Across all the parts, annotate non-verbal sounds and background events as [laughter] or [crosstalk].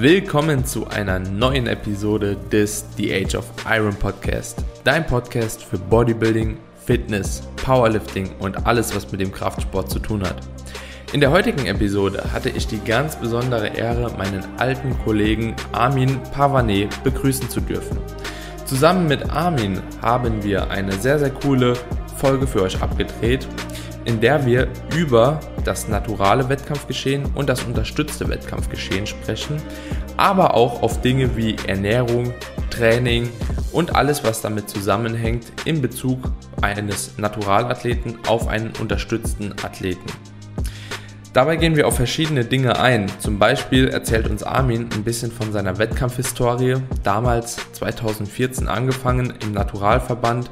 Willkommen zu einer neuen Episode des The Age of Iron Podcast. Dein Podcast für Bodybuilding, Fitness, Powerlifting und alles, was mit dem Kraftsport zu tun hat. In der heutigen Episode hatte ich die ganz besondere Ehre, meinen alten Kollegen Armin Pavane begrüßen zu dürfen. Zusammen mit Armin haben wir eine sehr, sehr coole Folge für euch abgedreht, in der wir über das naturale Wettkampfgeschehen und das unterstützte Wettkampfgeschehen sprechen, aber auch auf Dinge wie Ernährung, Training und alles, was damit zusammenhängt in Bezug eines Naturalathleten auf einen unterstützten Athleten. Dabei gehen wir auf verschiedene Dinge ein. Zum Beispiel erzählt uns Armin ein bisschen von seiner Wettkampfhistorie, damals 2014 angefangen im Naturalverband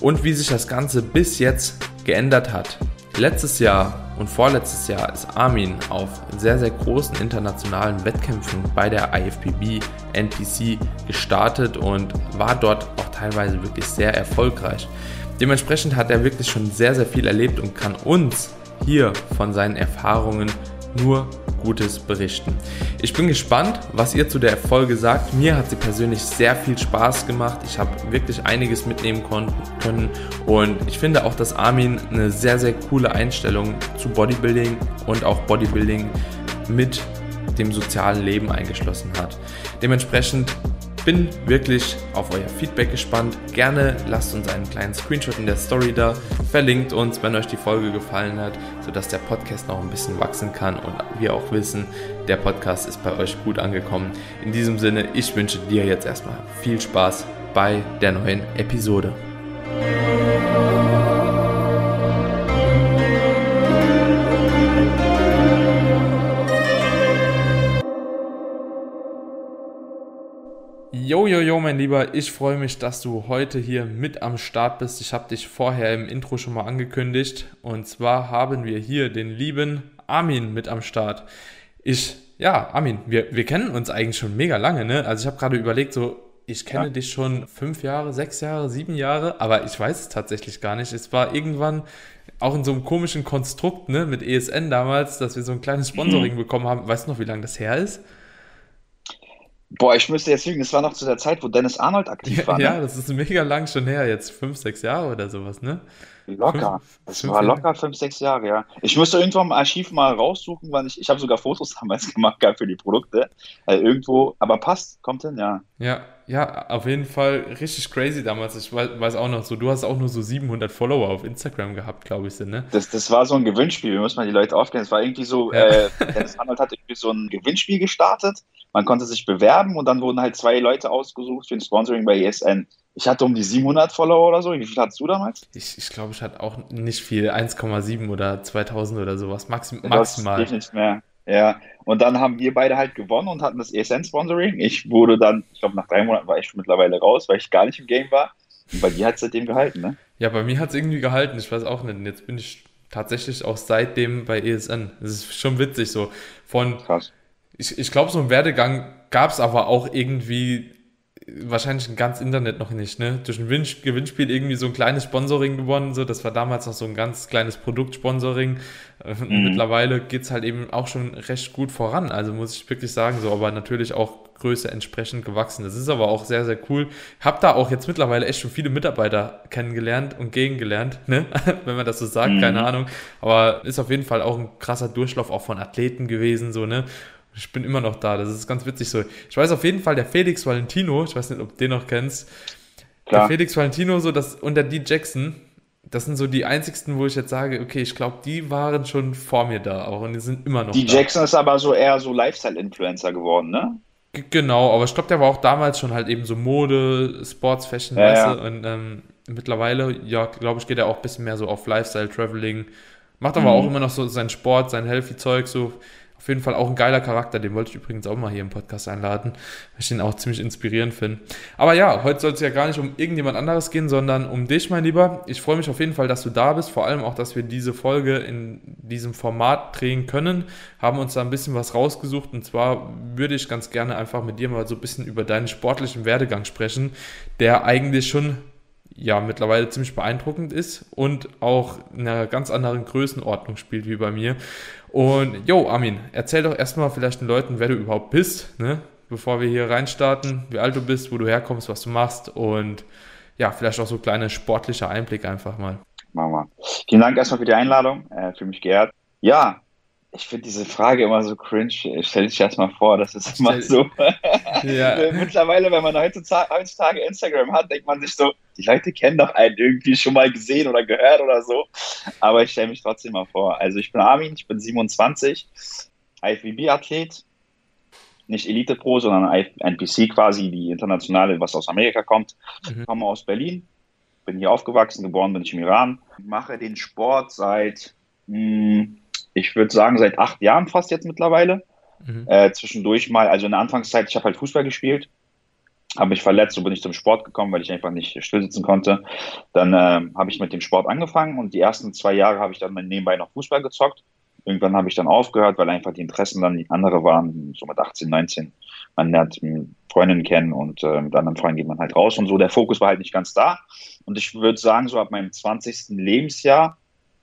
und wie sich das Ganze bis jetzt geändert hat. Letztes Jahr und vorletztes Jahr ist Armin auf sehr, sehr großen internationalen Wettkämpfen bei der IFPB NPC gestartet und war dort auch teilweise wirklich sehr erfolgreich. Dementsprechend hat er wirklich schon sehr, sehr viel erlebt und kann uns hier von seinen Erfahrungen nur Gutes berichten. Ich bin gespannt, was ihr zu der Folge sagt. Mir hat sie persönlich sehr viel Spaß gemacht. Ich habe wirklich einiges mitnehmen können und ich finde auch, dass Armin eine sehr, sehr coole Einstellung zu Bodybuilding und auch Bodybuilding mit dem sozialen Leben eingeschlossen hat. Dementsprechend bin wirklich auf euer Feedback gespannt. Gerne lasst uns einen kleinen Screenshot in der Story da, verlinkt uns, wenn euch die Folge gefallen hat, sodass der Podcast noch ein bisschen wachsen kann und wir auch wissen, der Podcast ist bei euch gut angekommen. In diesem Sinne, ich wünsche dir jetzt erstmal viel Spaß bei der neuen Episode. Jo, jo, jo, mein Lieber, ich freue mich, dass du heute hier mit am Start bist. Ich habe dich vorher im Intro schon mal angekündigt. Und zwar haben wir hier den lieben Armin mit am Start. Ich, ja, Armin, wir, wir kennen uns eigentlich schon mega lange, ne? Also ich habe gerade überlegt, so, ich kenne ja. dich schon fünf Jahre, sechs Jahre, sieben Jahre, aber ich weiß es tatsächlich gar nicht. Es war irgendwann auch in so einem komischen Konstrukt, ne, mit ESN damals, dass wir so ein kleines Sponsoring mhm. [clears throat] bekommen haben. Weißt du noch, wie lange das her ist? Boah, ich müsste jetzt lügen, das war noch zu der Zeit, wo Dennis Arnold aktiv war. Ja, ne? das ist mega lang schon her, jetzt fünf, sechs Jahre oder sowas, ne? Locker. Fünf, das fünf war locker Jahre. fünf, sechs Jahre, ja. Ich müsste irgendwo im Archiv mal raussuchen, weil ich, ich habe sogar Fotos [laughs] damals gemacht gehabt für die Produkte. Also irgendwo, aber passt, kommt hin, ja. Ja, ja, auf jeden Fall richtig crazy damals. Ich weiß, auch noch so, du hast auch nur so 700 Follower auf Instagram gehabt, glaube ich, ne? Das, das war so ein Gewinnspiel, wir müssen mal die Leute aufklären. Es war irgendwie so, ja. äh, Dennis Arnold hat irgendwie so ein Gewinnspiel gestartet man konnte sich bewerben und dann wurden halt zwei Leute ausgesucht für ein Sponsoring bei ESN. Ich hatte um die 700 Follower oder so. Wie viel hattest du damals? Ich, ich glaube, ich hatte auch nicht viel. 1,7 oder 2000 oder sowas. Maxim, maximal. Das nicht mehr. Ja, und dann haben wir beide halt gewonnen und hatten das ESN-Sponsoring. Ich wurde dann, ich glaube, nach drei Monaten war ich schon mittlerweile raus, weil ich gar nicht im Game war. Und bei dir hat es seitdem gehalten, ne? Ja, bei mir hat es irgendwie gehalten. Ich weiß auch nicht. Jetzt bin ich tatsächlich auch seitdem bei ESN. Das ist schon witzig so. Von Krass ich, ich glaube, so ein Werdegang gab es aber auch irgendwie wahrscheinlich ein ganz Internet noch nicht, ne? Durch ein Gewinnspiel irgendwie so ein kleines Sponsoring gewonnen, so. Das war damals noch so ein ganz kleines Produktsponsoring. Äh, mhm. Mittlerweile geht's halt eben auch schon recht gut voran. Also muss ich wirklich sagen, so, aber natürlich auch Größe entsprechend gewachsen. Das ist aber auch sehr, sehr cool. Hab da auch jetzt mittlerweile echt schon viele Mitarbeiter kennengelernt und gegengelernt, ne? [laughs] Wenn man das so sagt, mhm. keine Ahnung. Aber ist auf jeden Fall auch ein krasser Durchlauf auch von Athleten gewesen, so, ne? Ich bin immer noch da. Das ist ganz witzig so. Ich weiß auf jeden Fall, der Felix Valentino, ich weiß nicht, ob du den noch kennst. Klar. Der Felix Valentino, so das, und der D. Jackson, das sind so die einzigsten, wo ich jetzt sage, okay, ich glaube, die waren schon vor mir da auch und die sind immer noch die da. Die Jackson ist aber so eher so Lifestyle-Influencer geworden, ne? G genau, aber ich glaube, der war auch damals schon halt eben so Mode, Sports, Fashion, ja, weißt du? Und ähm, mittlerweile, ja, glaube ich, geht er auch ein bisschen mehr so auf Lifestyle, Traveling. Macht aber mhm. auch immer noch so seinen Sport, sein Healthy-Zeug, so auf jeden Fall auch ein geiler Charakter, den wollte ich übrigens auch mal hier im Podcast einladen, weil ich den auch ziemlich inspirierend finde. Aber ja, heute soll es ja gar nicht um irgendjemand anderes gehen, sondern um dich, mein Lieber. Ich freue mich auf jeden Fall, dass du da bist, vor allem auch, dass wir diese Folge in diesem Format drehen können. Haben uns da ein bisschen was rausgesucht und zwar würde ich ganz gerne einfach mit dir mal so ein bisschen über deinen sportlichen Werdegang sprechen, der eigentlich schon ja mittlerweile ziemlich beeindruckend ist und auch in einer ganz anderen Größenordnung spielt wie bei mir. Und jo, Armin, erzähl doch erstmal vielleicht den Leuten, wer du überhaupt bist, ne? bevor wir hier reinstarten, wie alt du bist, wo du herkommst, was du machst und ja, vielleicht auch so kleine sportliche Einblick einfach mal. Machen wir. Vielen Dank erstmal für die Einladung, äh, für mich geehrt. Ja, ich finde diese Frage immer so cringe. Stell dich erst mal vor, das ist immer so. [laughs] [laughs] ja. Mittlerweile, wenn man heutzutage, heutzutage Instagram hat, denkt man sich so, die Leute kennen doch einen irgendwie schon mal gesehen oder gehört oder so. Aber ich stelle mich trotzdem mal vor. Also ich bin Armin, ich bin 27, IFBB-Athlet, nicht Elite Pro, sondern NPC quasi, die internationale, was aus Amerika kommt. Mhm. Komme aus Berlin, bin hier aufgewachsen, geboren bin ich im Iran. Mache den Sport seit, mh, hm, ich würde sagen, seit acht Jahren fast jetzt mittlerweile. Mhm. Äh, zwischendurch mal, also in der Anfangszeit, ich habe halt Fußball gespielt, habe mich verletzt, so bin ich zum Sport gekommen, weil ich einfach nicht stillsitzen konnte. Dann äh, habe ich mit dem Sport angefangen und die ersten zwei Jahre habe ich dann nebenbei noch Fußball gezockt. Irgendwann habe ich dann aufgehört, weil einfach die Interessen dann andere waren, so mit 18, 19. Man lernt Freundinnen kennen und äh, mit anderen Freunden geht man halt raus und so. Der Fokus war halt nicht ganz da. Und ich würde sagen, so ab meinem 20. Lebensjahr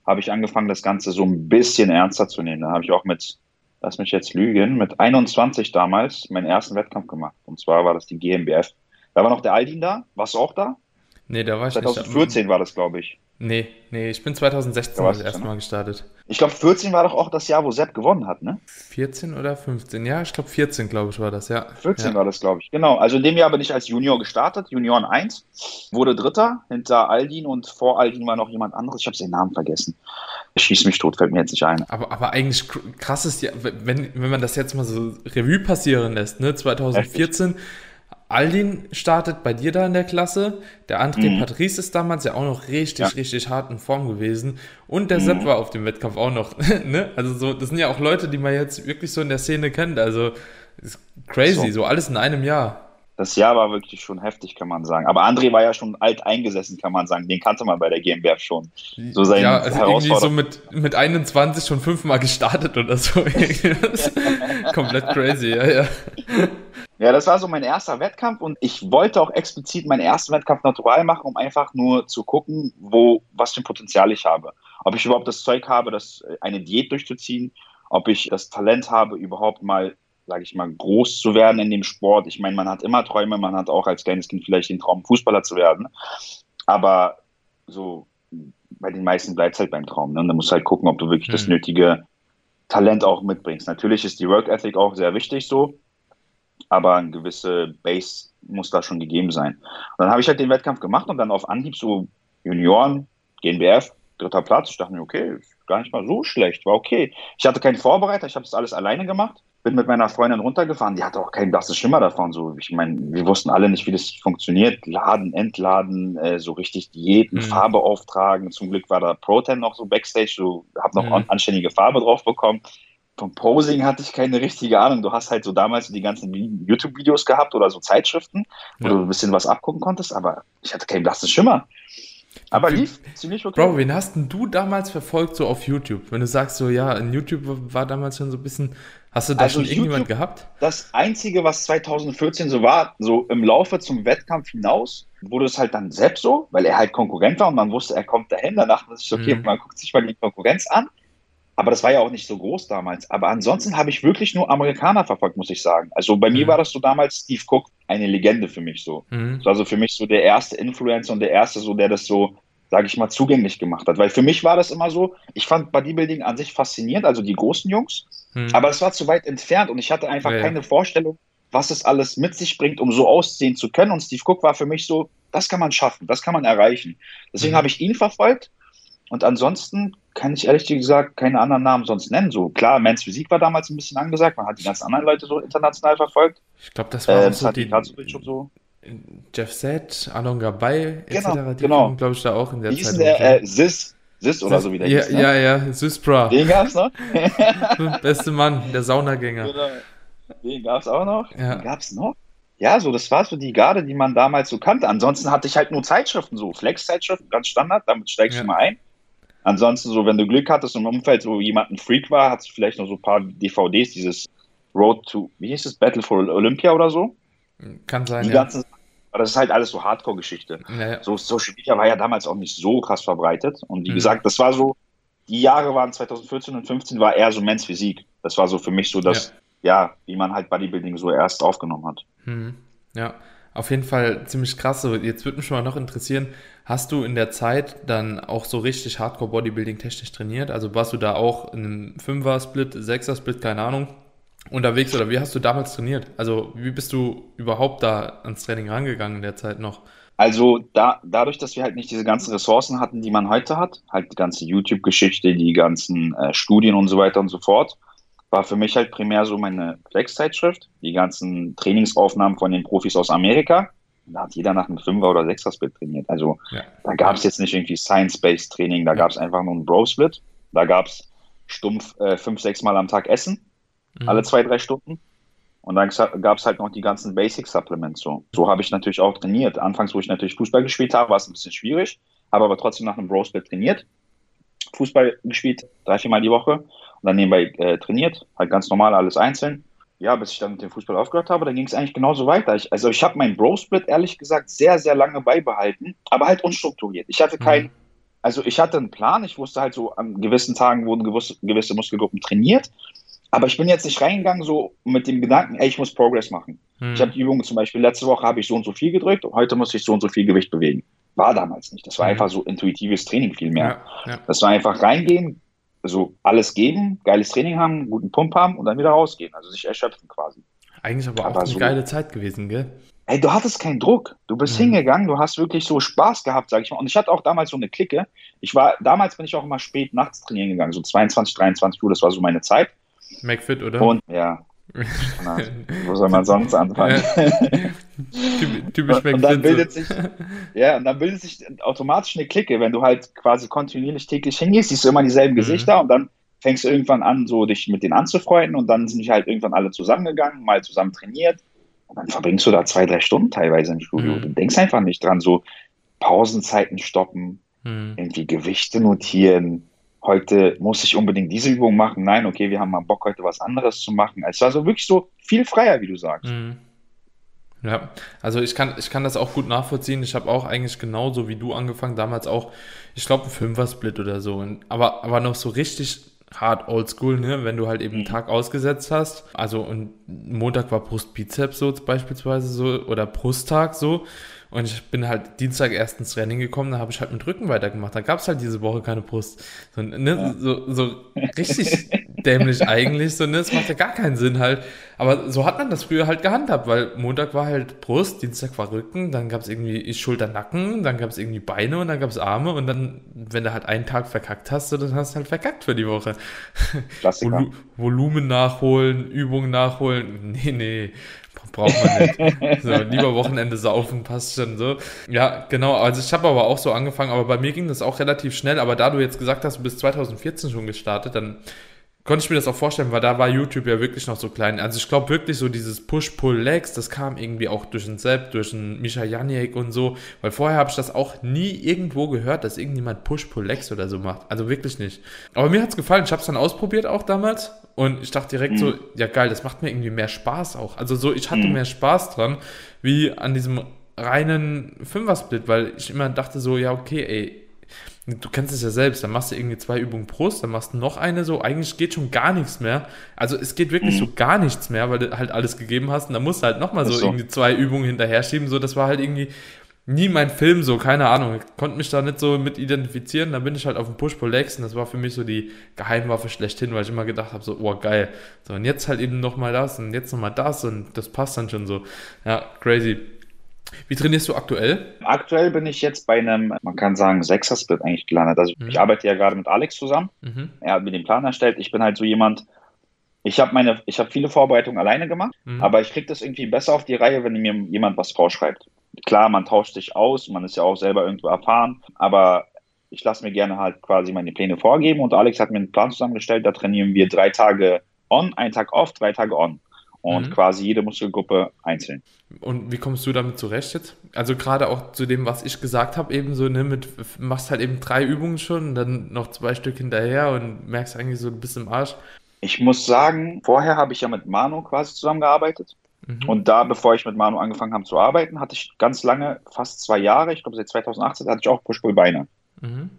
habe ich angefangen, das Ganze so ein bisschen ernster zu nehmen. Da habe ich auch mit, lass mich jetzt lügen, mit 21 damals meinen ersten Wettkampf gemacht. Und zwar war das die GmbF. Da war noch der Aldin da. Warst du auch da? Nee, da war ich 2014 nicht. war das, glaube ich. Nee, nee, ich bin 2016 das erste Mal gestartet. Ich glaube, 14 war doch auch das Jahr, wo Sepp gewonnen hat, ne? 14 oder 15? Ja, ich glaube 14, glaube ich, war das, ja. 14 ja. war das, glaube ich. Genau. Also in dem Jahr bin ich als Junior gestartet, Junioren 1, wurde Dritter hinter Aldin und vor Aldin war noch jemand anderes. Ich habe seinen Namen vergessen. Er schießt mich tot, fällt mir jetzt nicht ein. Aber, aber eigentlich krass ist ja, wenn, wenn man das jetzt mal so Revue passieren lässt, ne? 2014. Richtig Aldin startet bei dir da in der Klasse. Der André mhm. Patrice ist damals ja auch noch richtig, ja. richtig hart in Form gewesen. Und der mhm. Sepp war auf dem Wettkampf auch noch. [laughs] ne? Also so, das sind ja auch Leute, die man jetzt wirklich so in der Szene kennt. Also ist crazy, so, so alles in einem Jahr. Das Jahr war wirklich schon heftig, kann man sagen. Aber André war ja schon alt eingesessen, kann man sagen. Den kannte man bei der GmbF schon. So sein ja, also irgendwie so mit, mit 21 schon fünfmal gestartet oder so. [laughs] [laughs] Komplett crazy, ja, ja. Ja, das war so mein erster Wettkampf und ich wollte auch explizit meinen ersten Wettkampf natural machen, um einfach nur zu gucken, wo, was für ein Potenzial ich habe. Ob ich überhaupt das Zeug habe, das, äh, eine Diät durchzuziehen, ob ich das Talent habe, überhaupt mal, sage ich mal, groß zu werden in dem Sport. Ich meine, man hat immer Träume, man hat auch als kleines Kind vielleicht den Traum, Fußballer zu werden. Aber so bei den meisten bleibt es halt beim Traum. Ne? Und dann musst du halt gucken, ob du wirklich mhm. das nötige Talent auch mitbringst. Natürlich ist die Work Ethic auch sehr wichtig so aber eine gewisse Base muss da schon gegeben sein. Und dann habe ich halt den Wettkampf gemacht und dann auf Anhieb so Junioren, GNBF, dritter Platz. Ich dachte mir, okay, gar nicht mal so schlecht, war okay. Ich hatte keinen Vorbereiter, ich habe das alles alleine gemacht. Bin mit meiner Freundin runtergefahren, die hatte auch keinen blasses Schimmer davon. So, ich meine, wir wussten alle nicht, wie das funktioniert. Laden, entladen, äh, so richtig Diäten, mhm. Farbe auftragen. Zum Glück war da Protein noch so Backstage, so habe noch mhm. anständige Farbe drauf bekommen vom Posing hatte ich keine richtige Ahnung. Du hast halt so damals die ganzen YouTube-Videos gehabt oder so Zeitschriften, wo ja. du ein bisschen was abgucken konntest, aber ich hatte keinen blassen Schimmer. Aber lief ziemlich okay. Bro, wen hast denn du damals verfolgt so auf YouTube? Wenn du sagst so, ja, in YouTube war damals schon so ein bisschen, hast du da also schon YouTube, irgendjemand gehabt? Das Einzige, was 2014 so war, so im Laufe zum Wettkampf hinaus, wurde es halt dann selbst so, weil er halt Konkurrent war und man wusste, er kommt dahin. Danach ist es okay, mhm. man guckt sich mal die Konkurrenz an. Aber das war ja auch nicht so groß damals. Aber ansonsten habe ich wirklich nur Amerikaner verfolgt, muss ich sagen. Also bei mhm. mir war das so damals Steve Cook eine Legende für mich so. Mhm. Also für mich so der erste Influencer und der erste so, der das so, sage ich mal, zugänglich gemacht hat. Weil für mich war das immer so, ich fand Bodybuilding an sich faszinierend, also die großen Jungs. Mhm. Aber es war zu weit entfernt und ich hatte einfach ja, keine Vorstellung, was es alles mit sich bringt, um so aussehen zu können. Und Steve Cook war für mich so, das kann man schaffen, das kann man erreichen. Deswegen mhm. habe ich ihn verfolgt. Und ansonsten kann ich ehrlich gesagt keine anderen Namen sonst nennen. So klar, Mans Physik war damals ein bisschen angesagt, man hat die ganzen anderen Leute so international verfolgt. Ich glaube, das war äh, so die, und so. Jeff Zed, Alon Gabay, etc. Genau, die genau. glaube ich, da auch in der Wie Zeit. Der, äh, Sis, Sis oder so wie der ja, hieß, ne? Ja, ja, Sisbra. Den gab's noch? [laughs] Beste Mann, der Saunagänger. Genau. Den gab's auch noch? Ja. Den gab's noch? Ja, so, das war so die Garde, die man damals so kannte. Ansonsten hatte ich halt nur Zeitschriften, so Flex-Zeitschriften, ganz Standard, damit steigst ja. du mal ein. Ansonsten, so, wenn du Glück hattest im Umfeld, wo jemand ein Freak war, hast du vielleicht noch so ein paar DVDs, dieses Road to, wie hieß es, Battle for Olympia oder so? Kann sein, die ja. Ganzen, Aber das ist halt alles so Hardcore-Geschichte. Ja, ja. So Social Media war ja damals auch nicht so krass verbreitet. Und wie mhm. gesagt, das war so, die Jahre waren 2014 und 2015 war eher so Men's Physik. Das war so für mich so das, ja, ja wie man halt Bodybuilding so erst aufgenommen hat. Mhm. Ja, auf jeden Fall ziemlich krass. Jetzt würde mich schon mal noch interessieren, hast du in der Zeit dann auch so richtig Hardcore Bodybuilding technisch trainiert? Also warst du da auch in einem Fünfer-Split, Sechser-Split, keine Ahnung, unterwegs oder wie hast du damals trainiert? Also wie bist du überhaupt da ans Training rangegangen in der Zeit noch? Also da, dadurch, dass wir halt nicht diese ganzen Ressourcen hatten, die man heute hat, halt die ganze YouTube-Geschichte, die ganzen äh, Studien und so weiter und so fort, war für mich halt primär so meine Flex-Zeitschrift, die ganzen Trainingsaufnahmen von den Profis aus Amerika. Da hat jeder nach einem Fünfer- oder Sechser-Split trainiert. Also ja. da gab es jetzt nicht irgendwie Science-Based Training, da ja. gab es einfach nur einen Bro-Split. Da gab es stumpf äh, fünf, sechs Mal am Tag Essen, mhm. alle zwei, drei Stunden. Und dann gab es halt noch die ganzen Basic-Supplements. So, so habe ich natürlich auch trainiert. Anfangs, wo ich natürlich Fußball gespielt habe, war es ein bisschen schwierig, habe aber trotzdem nach einem Bro-Split trainiert. Fußball gespielt, drei, vier Mal die Woche dann nebenbei äh, trainiert, halt ganz normal alles einzeln. Ja, bis ich dann mit dem Fußball aufgehört habe, dann ging es eigentlich genauso weiter. Ich, also ich habe meinen Bro-Split ehrlich gesagt sehr, sehr lange beibehalten, aber halt unstrukturiert. Ich hatte keinen, mhm. also ich hatte einen Plan, ich wusste halt so, an gewissen Tagen wurden gewisse, gewisse Muskelgruppen trainiert, aber ich bin jetzt nicht reingegangen so mit dem Gedanken, ey, ich muss Progress machen. Mhm. Ich habe die Übungen zum Beispiel, letzte Woche habe ich so und so viel gedrückt und heute muss ich so und so viel Gewicht bewegen. War damals nicht. Das war mhm. einfach so intuitives Training viel mehr. Ja, ja. Das war einfach reingehen, also alles geben, geiles Training haben, guten Pump haben und dann wieder rausgehen. Also sich erschöpfen quasi. Eigentlich aber, aber auch eine so, geile Zeit gewesen, gell? Ey, du hattest keinen Druck. Du bist mhm. hingegangen, du hast wirklich so Spaß gehabt, sag ich mal. Und ich hatte auch damals so eine Clique. Ich war, damals bin ich auch immer spät nachts trainieren gegangen, so 22, 23 Uhr, das war so meine Zeit. McFit, oder? Und ja, na, [laughs] wo soll man sonst anfangen? Typisch und, und dann bildet sich, ja, und dann bildet sich automatisch eine Clique, wenn du halt quasi kontinuierlich täglich hingehst, siehst du immer dieselben mhm. Gesichter und dann fängst du irgendwann an, so dich mit denen anzufreunden und dann sind die halt irgendwann alle zusammengegangen, mal zusammen trainiert und dann verbringst du da zwei, drei Stunden teilweise im Studio. Mhm. Du denkst einfach nicht dran, so Pausenzeiten stoppen, mhm. irgendwie Gewichte notieren, heute muss ich unbedingt diese Übung machen. Nein, okay, wir haben mal Bock, heute was anderes zu machen. Es war so wirklich so viel freier, wie du sagst. Mhm. Ja, also ich kann, ich kann das auch gut nachvollziehen. Ich habe auch eigentlich genauso wie du angefangen, damals auch, ich glaube, ein Fünfer-Split oder so. Aber, aber noch so richtig hart oldschool, ne? Wenn du halt eben einen mhm. Tag ausgesetzt hast. Also und Montag war Brust-Bizeps so beispielsweise so oder Brusttag so. Und ich bin halt Dienstag erst ins Training gekommen, da habe ich halt mit Rücken weitergemacht. Da gab es halt diese Woche keine Brust. So, ne, so, so richtig dämlich eigentlich. So, ne, das macht ja gar keinen Sinn halt. Aber so hat man das früher halt gehandhabt, weil Montag war halt Brust, Dienstag war Rücken, dann gab es irgendwie Schulter, Nacken, dann gab es irgendwie Beine und dann gab es Arme und dann, wenn du halt einen Tag verkackt hast, dann hast du halt verkackt für die Woche. Vol Volumen nachholen, Übungen nachholen. Nee, nee braucht man nicht. [laughs] so, lieber Wochenende saufen, passt schon so. Ja, genau. Also ich habe aber auch so angefangen, aber bei mir ging das auch relativ schnell. Aber da du jetzt gesagt hast, du bist 2014 schon gestartet, dann konnte ich mir das auch vorstellen, weil da war YouTube ja wirklich noch so klein. Also ich glaube wirklich so dieses Push-Pull-Legs, das kam irgendwie auch durch den Sepp, durch den Misha Janiek und so, weil vorher habe ich das auch nie irgendwo gehört, dass irgendjemand Push-Pull-Legs oder so macht. Also wirklich nicht. Aber mir hat es gefallen, ich habe es dann ausprobiert auch damals und ich dachte direkt mhm. so, ja geil, das macht mir irgendwie mehr Spaß auch. Also so, ich hatte mhm. mehr Spaß dran, wie an diesem reinen Fünfer-Split, weil ich immer dachte so, ja okay, ey, du kennst es ja selbst, dann machst du irgendwie zwei Übungen Brust, dann machst du noch eine so, eigentlich geht schon gar nichts mehr. Also es geht wirklich mhm. so gar nichts mehr, weil du halt alles gegeben hast und dann musst du halt nochmal so, so irgendwie zwei Übungen hinterher schieben, so, das war halt irgendwie nie mein Film, so, keine Ahnung. Ich konnte mich da nicht so mit identifizieren. Da bin ich halt auf dem Push-Pull-Legs und das war für mich so die Geheimwaffe schlechthin, weil ich immer gedacht habe, so, oh geil. So, und jetzt halt eben nochmal das und jetzt nochmal das und das passt dann schon so. Ja, crazy. Wie trainierst du aktuell? Aktuell bin ich jetzt bei einem, man kann sagen, Sechser-Split eigentlich gelandet. Also mhm. ich arbeite ja gerade mit Alex zusammen. Mhm. Er hat mir den Plan erstellt. Ich bin halt so jemand, ich habe meine, ich habe viele Vorbereitungen alleine gemacht, mhm. aber ich kriege das irgendwie besser auf die Reihe, wenn mir jemand was vorschreibt. Klar, man tauscht sich aus, man ist ja auch selber irgendwo erfahren, aber ich lasse mir gerne halt quasi meine Pläne vorgeben und Alex hat mir einen Plan zusammengestellt, da trainieren wir drei Tage on, einen Tag off, drei Tage on und mhm. quasi jede Muskelgruppe einzeln. Und wie kommst du damit zurecht jetzt? Also gerade auch zu dem, was ich gesagt habe, eben so, ne, mit machst halt eben drei Übungen schon dann noch zwei Stück hinterher und merkst eigentlich so ein bisschen im Arsch. Ich muss sagen, vorher habe ich ja mit Manu quasi zusammengearbeitet. Mhm. Und da, bevor ich mit Manu angefangen habe zu arbeiten, hatte ich ganz lange, fast zwei Jahre, ich glaube seit 2018, hatte ich auch Push-Pull-Beine. Mhm.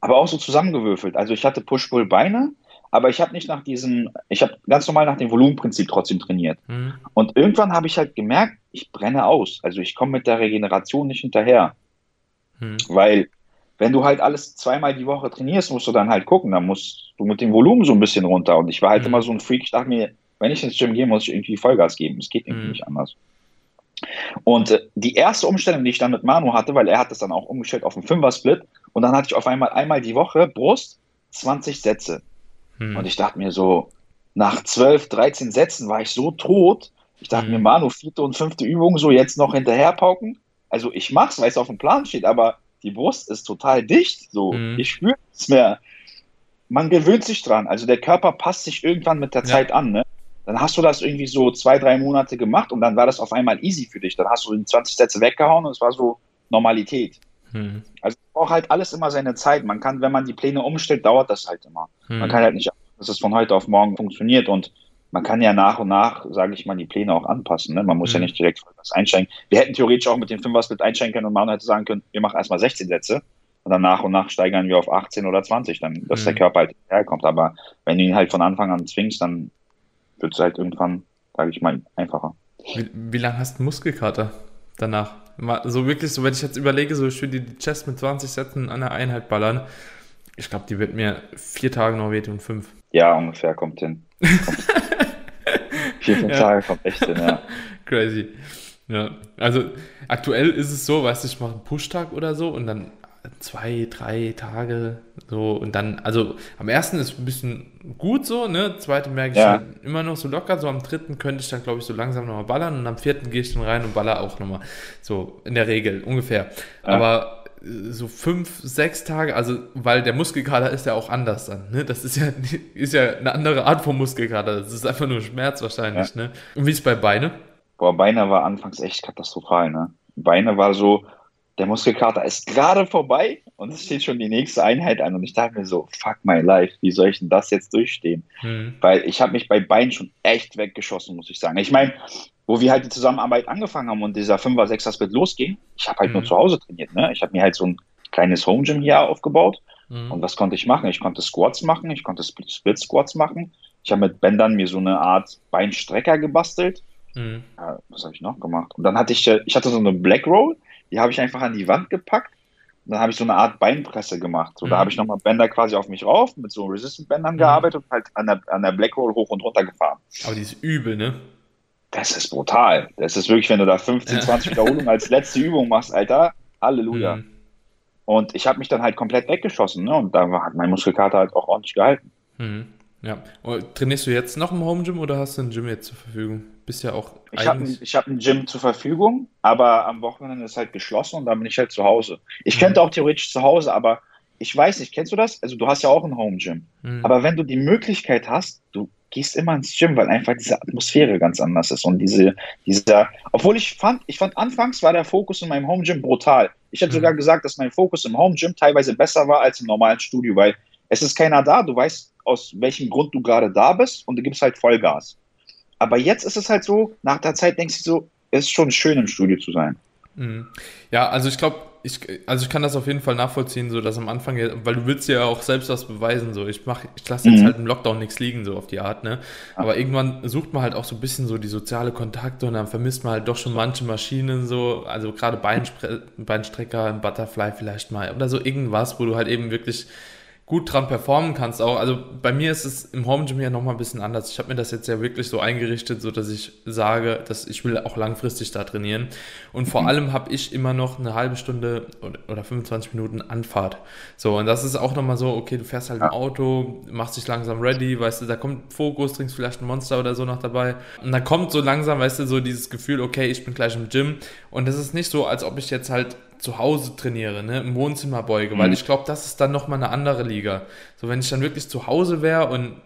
Aber auch so zusammengewürfelt. Also ich hatte Push-Pull-Beine, aber ich habe nicht nach diesem, ich habe ganz normal nach dem Volumenprinzip trotzdem trainiert. Mhm. Und irgendwann habe ich halt gemerkt, ich brenne aus. Also ich komme mit der Regeneration nicht hinterher. Mhm. Weil wenn du halt alles zweimal die Woche trainierst, musst du dann halt gucken, dann musst du mit dem Volumen so ein bisschen runter. Und ich war halt mhm. immer so ein Freak, ich dachte mir, wenn ich ins Gym gehe, muss ich irgendwie Vollgas geben. Es geht irgendwie mhm. nicht anders. Und äh, die erste Umstellung, die ich dann mit Manu hatte, weil er hat das dann auch umgestellt auf einen Fünfer-Split und dann hatte ich auf einmal einmal die Woche Brust 20 Sätze. Mhm. Und ich dachte mir so, nach 12, 13 Sätzen war ich so tot. Ich dachte mhm. mir, Manu, vierte und fünfte Übung, so jetzt noch hinterher pauken. Also ich mach's, weil es auf dem Plan steht, aber die Brust ist total dicht. So, mhm. ich spüre nichts mehr. Man gewöhnt sich dran. Also der Körper passt sich irgendwann mit der ja. Zeit an. Ne? Dann hast du das irgendwie so zwei, drei Monate gemacht und dann war das auf einmal easy für dich. Dann hast du die 20 Sätze weggehauen und es war so Normalität. Mhm. Also es braucht halt alles immer seine Zeit. Man kann, wenn man die Pläne umstellt, dauert das halt immer. Mhm. Man kann halt nicht, dass es von heute auf morgen funktioniert und man kann ja nach und nach, sage ich mal, die Pläne auch anpassen. Ne? Man muss mhm. ja nicht direkt was einsteigen. Wir hätten theoretisch auch mit dem Fünfer-Split einsteigen können und man hätte sagen können, wir machen erstmal 16 Sätze und dann nach und nach steigern wir auf 18 oder 20, dann, dass der mhm. Körper halt herkommt. Aber wenn du ihn halt von Anfang an zwingst, dann wird es halt irgendwann, sage ich mal, einfacher. Wie, wie lange hast du Muskelkater danach? So wirklich, so wenn ich jetzt überlege, so ich will die Chest mit 20 Sätzen an der Einheit ballern, ich glaube, die wird mir vier Tage noch wehtun, fünf. Ja, ungefähr, kommt hin. Kommt. [laughs] vier, fünf ja. Tage kommt echt hin, ja. [laughs] Crazy. Ja, also aktuell ist es so, weißt du, ich mache einen Pushtag oder so und dann zwei, drei Tage so und dann, also am ersten ist ein bisschen gut so, ne? Zweite merke ich ja. immer noch so locker, so am dritten könnte ich dann, glaube ich, so langsam nochmal ballern und am vierten gehe ich dann rein und baller auch nochmal. So in der Regel, ungefähr. Ja. Aber äh, so fünf, sechs Tage, also weil der Muskelkater ist ja auch anders dann, ne? Das ist ja, [laughs] ist ja eine andere Art von Muskelkater. Das ist einfach nur Schmerz wahrscheinlich, ja. ne? Und wie ist es bei Beine? Boah, Beine war anfangs echt katastrophal, ne? Beine war so, der Muskelkater ist gerade vorbei und es steht schon die nächste Einheit an und ich dachte mir so, fuck my life, wie soll ich denn das jetzt durchstehen? Hm. Weil ich habe mich bei Beinen schon echt weggeschossen, muss ich sagen. Ich meine, wo wir halt die Zusammenarbeit angefangen haben und dieser 5er, 6er Split losging, ich habe halt hm. nur zu Hause trainiert. Ne? Ich habe mir halt so ein kleines Home Gym hier aufgebaut hm. und was konnte ich machen? Ich konnte Squats machen, ich konnte Split Squats machen. Ich habe mit Bändern mir so eine Art Beinstrecker gebastelt. Hm. Ja, was habe ich noch gemacht? Und dann hatte ich, äh, ich hatte so eine Black Roll, die habe ich einfach an die Wand gepackt. Und dann habe ich so eine Art Beinpresse gemacht. So, mhm. Da habe ich nochmal Bänder quasi auf mich rauf, mit so Resistant-Bändern mhm. gearbeitet und halt an der, an der Black Roll hoch und runter gefahren. Aber die ist übel, ne? Das ist brutal. Das ist wirklich, wenn du da 15, 20 Wiederholungen als letzte Übung machst, Alter, Halleluja. Mhm. Und ich habe mich dann halt komplett weggeschossen, ne? Und da hat mein Muskelkater halt auch ordentlich gehalten. Mhm. Ja. Trainierst du jetzt noch im Home Gym oder hast du ein Gym jetzt zur Verfügung? Bist ja auch. Ich habe hab ein Gym zur Verfügung, aber am Wochenende ist halt geschlossen und dann bin ich halt zu Hause. Ich mhm. könnte auch theoretisch zu Hause, aber ich weiß nicht, kennst du das? Also du hast ja auch ein Home Gym. Mhm. Aber wenn du die Möglichkeit hast, du gehst immer ins Gym, weil einfach diese Atmosphäre ganz anders ist und diese, dieser, obwohl ich fand, ich fand anfangs war der Fokus in meinem Home Gym brutal. Ich hätte mhm. sogar gesagt, dass mein Fokus im Home Gym teilweise besser war als im normalen Studio, weil es ist keiner da, du weißt, aus welchem Grund du gerade da bist und du gibst halt Vollgas. Aber jetzt ist es halt so, nach der Zeit denkst du so, es ist schon schön im Studio zu sein. Mhm. Ja, also ich glaube, ich, also ich kann das auf jeden Fall nachvollziehen, so dass am Anfang, weil du willst ja auch selbst was beweisen, so ich mach, ich lasse jetzt mhm. halt im Lockdown nichts liegen, so auf die Art, ne? Aber irgendwann sucht man halt auch so ein bisschen so die soziale Kontakte und dann vermisst man halt doch schon manche Maschinen, so, also gerade Beinspre Beinstrecker, ein Butterfly vielleicht mal oder so irgendwas, wo du halt eben wirklich gut dran performen kannst auch. Also bei mir ist es im Home Gym ja nochmal ein bisschen anders. Ich habe mir das jetzt ja wirklich so eingerichtet, so dass ich sage, dass ich will auch langfristig da trainieren. Und vor mhm. allem habe ich immer noch eine halbe Stunde oder 25 Minuten Anfahrt. So, und das ist auch nochmal so, okay, du fährst halt im Auto, machst dich langsam ready, weißt du, da kommt Fokus, trinkst vielleicht ein Monster oder so noch dabei. Und dann kommt so langsam, weißt du, so dieses Gefühl, okay, ich bin gleich im Gym. Und das ist nicht so, als ob ich jetzt halt zu Hause trainiere, ne, im Wohnzimmer beuge, mhm. weil ich glaube, das ist dann nochmal eine andere Liga. So, wenn ich dann wirklich zu Hause wäre und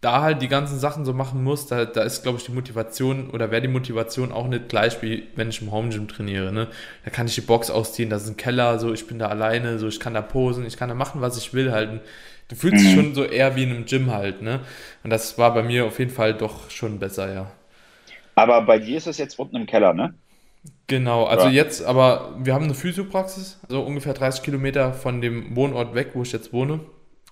da halt die ganzen Sachen so machen muss, da, da ist, glaube ich, die Motivation oder wäre die Motivation auch nicht gleich, wie wenn ich im Home Gym trainiere. Ne? Da kann ich die Box ausziehen, das ist ein Keller, so ich bin da alleine, so ich kann da posen, ich kann da machen, was ich will halt. Du fühlst dich mhm. schon so eher wie in einem Gym halt, ne? Und das war bei mir auf jeden Fall doch schon besser, ja. Aber bei dir ist es jetzt unten im Keller, ne? Genau, also Ja. jetzt, aber wir haben eine Physiopraxis, so ungefähr 30 Kilometer von dem Wohnort weg, wo ich jetzt wohne.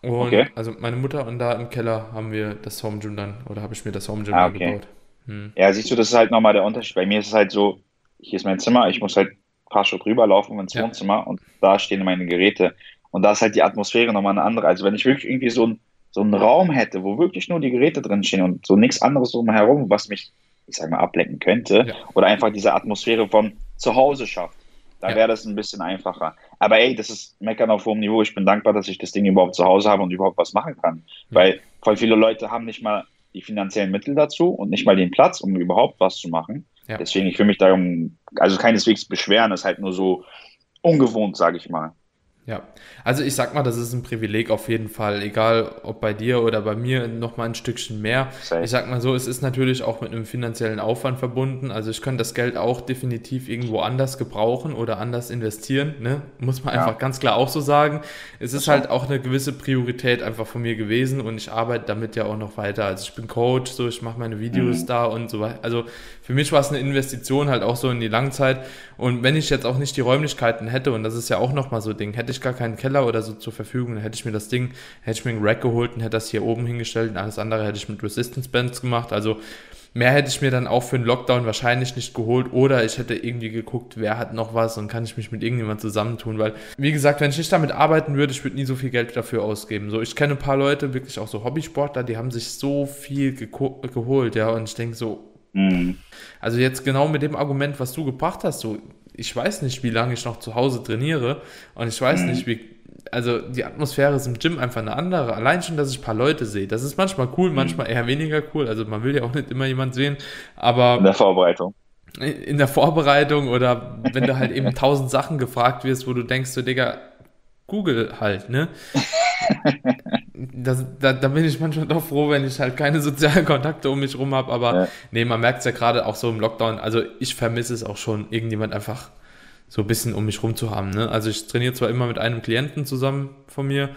Und Okay. also meine Mutter und da im Keller haben wir das Home Gym dann, oder habe ich mir das Home Gym Ah, okay. gebaut. Hm. Ja, siehst du, das ist halt nochmal der Unterschied. Bei mir ist es halt so, hier ist mein Zimmer, ich muss halt ein paar Schritt rüberlaufen ins Ja. Wohnzimmer und da stehen meine Geräte. Und da ist halt die Atmosphäre nochmal eine andere. Also wenn ich wirklich irgendwie so, ein, so einen Raum hätte, wo wirklich nur die Geräte drin stehen und so nichts anderes drumherum, was mich, ich sag mal, ablenken könnte, Ja. oder einfach diese Atmosphäre von zu Hause schafft, da Ja. wäre das ein bisschen einfacher. Aber ey, das ist Meckern auf hohem Niveau. Ich bin dankbar, dass ich das Ding überhaupt zu Hause habe und überhaupt was machen kann. Ja. Weil voll viele Leute haben nicht mal die finanziellen Mittel dazu und nicht mal den Platz, um überhaupt was zu machen. Ja. Deswegen, ich will mich darum, also keineswegs beschweren, ist halt nur so ungewohnt, sage ich mal. Ja, also ich sag mal, das ist ein Privileg auf jeden Fall, egal ob bei dir oder bei mir noch mal ein Stückchen mehr. Ich sag mal so, es ist natürlich auch mit einem finanziellen Aufwand verbunden. Also ich könnte das Geld auch definitiv irgendwo anders gebrauchen oder anders investieren, ne? Muss man Ja. einfach ganz klar auch so sagen. Es ist halt auch eine gewisse Priorität einfach von mir gewesen und ich arbeite damit ja auch noch weiter. Also ich bin Coach, so ich mache meine Videos Mhm. da und so weiter. Also für mich war es eine Investition halt auch so in die Langzeit. Und wenn ich jetzt auch nicht die Räumlichkeiten hätte, und das ist ja auch nochmal so ein Ding, hätte ich gar keinen Keller oder so zur Verfügung, dann hätte ich mir das Ding, hätte ich mir einen Rack geholt und hätte das hier oben hingestellt und alles andere hätte ich mit Resistance Bands gemacht. Also mehr hätte ich mir dann auch für den Lockdown wahrscheinlich nicht geholt oder ich hätte irgendwie geguckt, wer hat noch was und kann ich mich mit irgendjemand zusammentun, weil, wie gesagt, wenn ich nicht damit arbeiten würde, ich würde nie so viel Geld dafür ausgeben. So, ich kenne ein paar Leute, wirklich auch so Hobbysportler, die haben sich so viel geko- geholt, ja, und ich denke so, Mhm. also jetzt genau mit dem Argument, was du gebracht hast, so, ich weiß nicht, wie lange ich noch zu Hause trainiere und ich weiß Mhm. nicht, wie, also die Atmosphäre ist im Gym einfach eine andere. Allein schon, dass ich ein paar Leute sehe. Das ist manchmal cool, Mhm. manchmal eher weniger cool. Also man will ja auch nicht immer jemand sehen, aber In der Vorbereitung. in der Vorbereitung oder wenn du halt eben tausend Sachen gefragt wirst, wo du denkst, so Digga, Google halt, ne? [laughs] Das, da, da bin ich manchmal doch froh, wenn ich halt keine sozialen Kontakte um mich rum habe, aber Ja. nee, man merkt es ja gerade auch so im Lockdown, also ich vermisse es auch schon, irgendjemand einfach so ein bisschen um mich rum zu haben, ne? Also ich trainiere zwar immer mit einem Klienten zusammen von mir,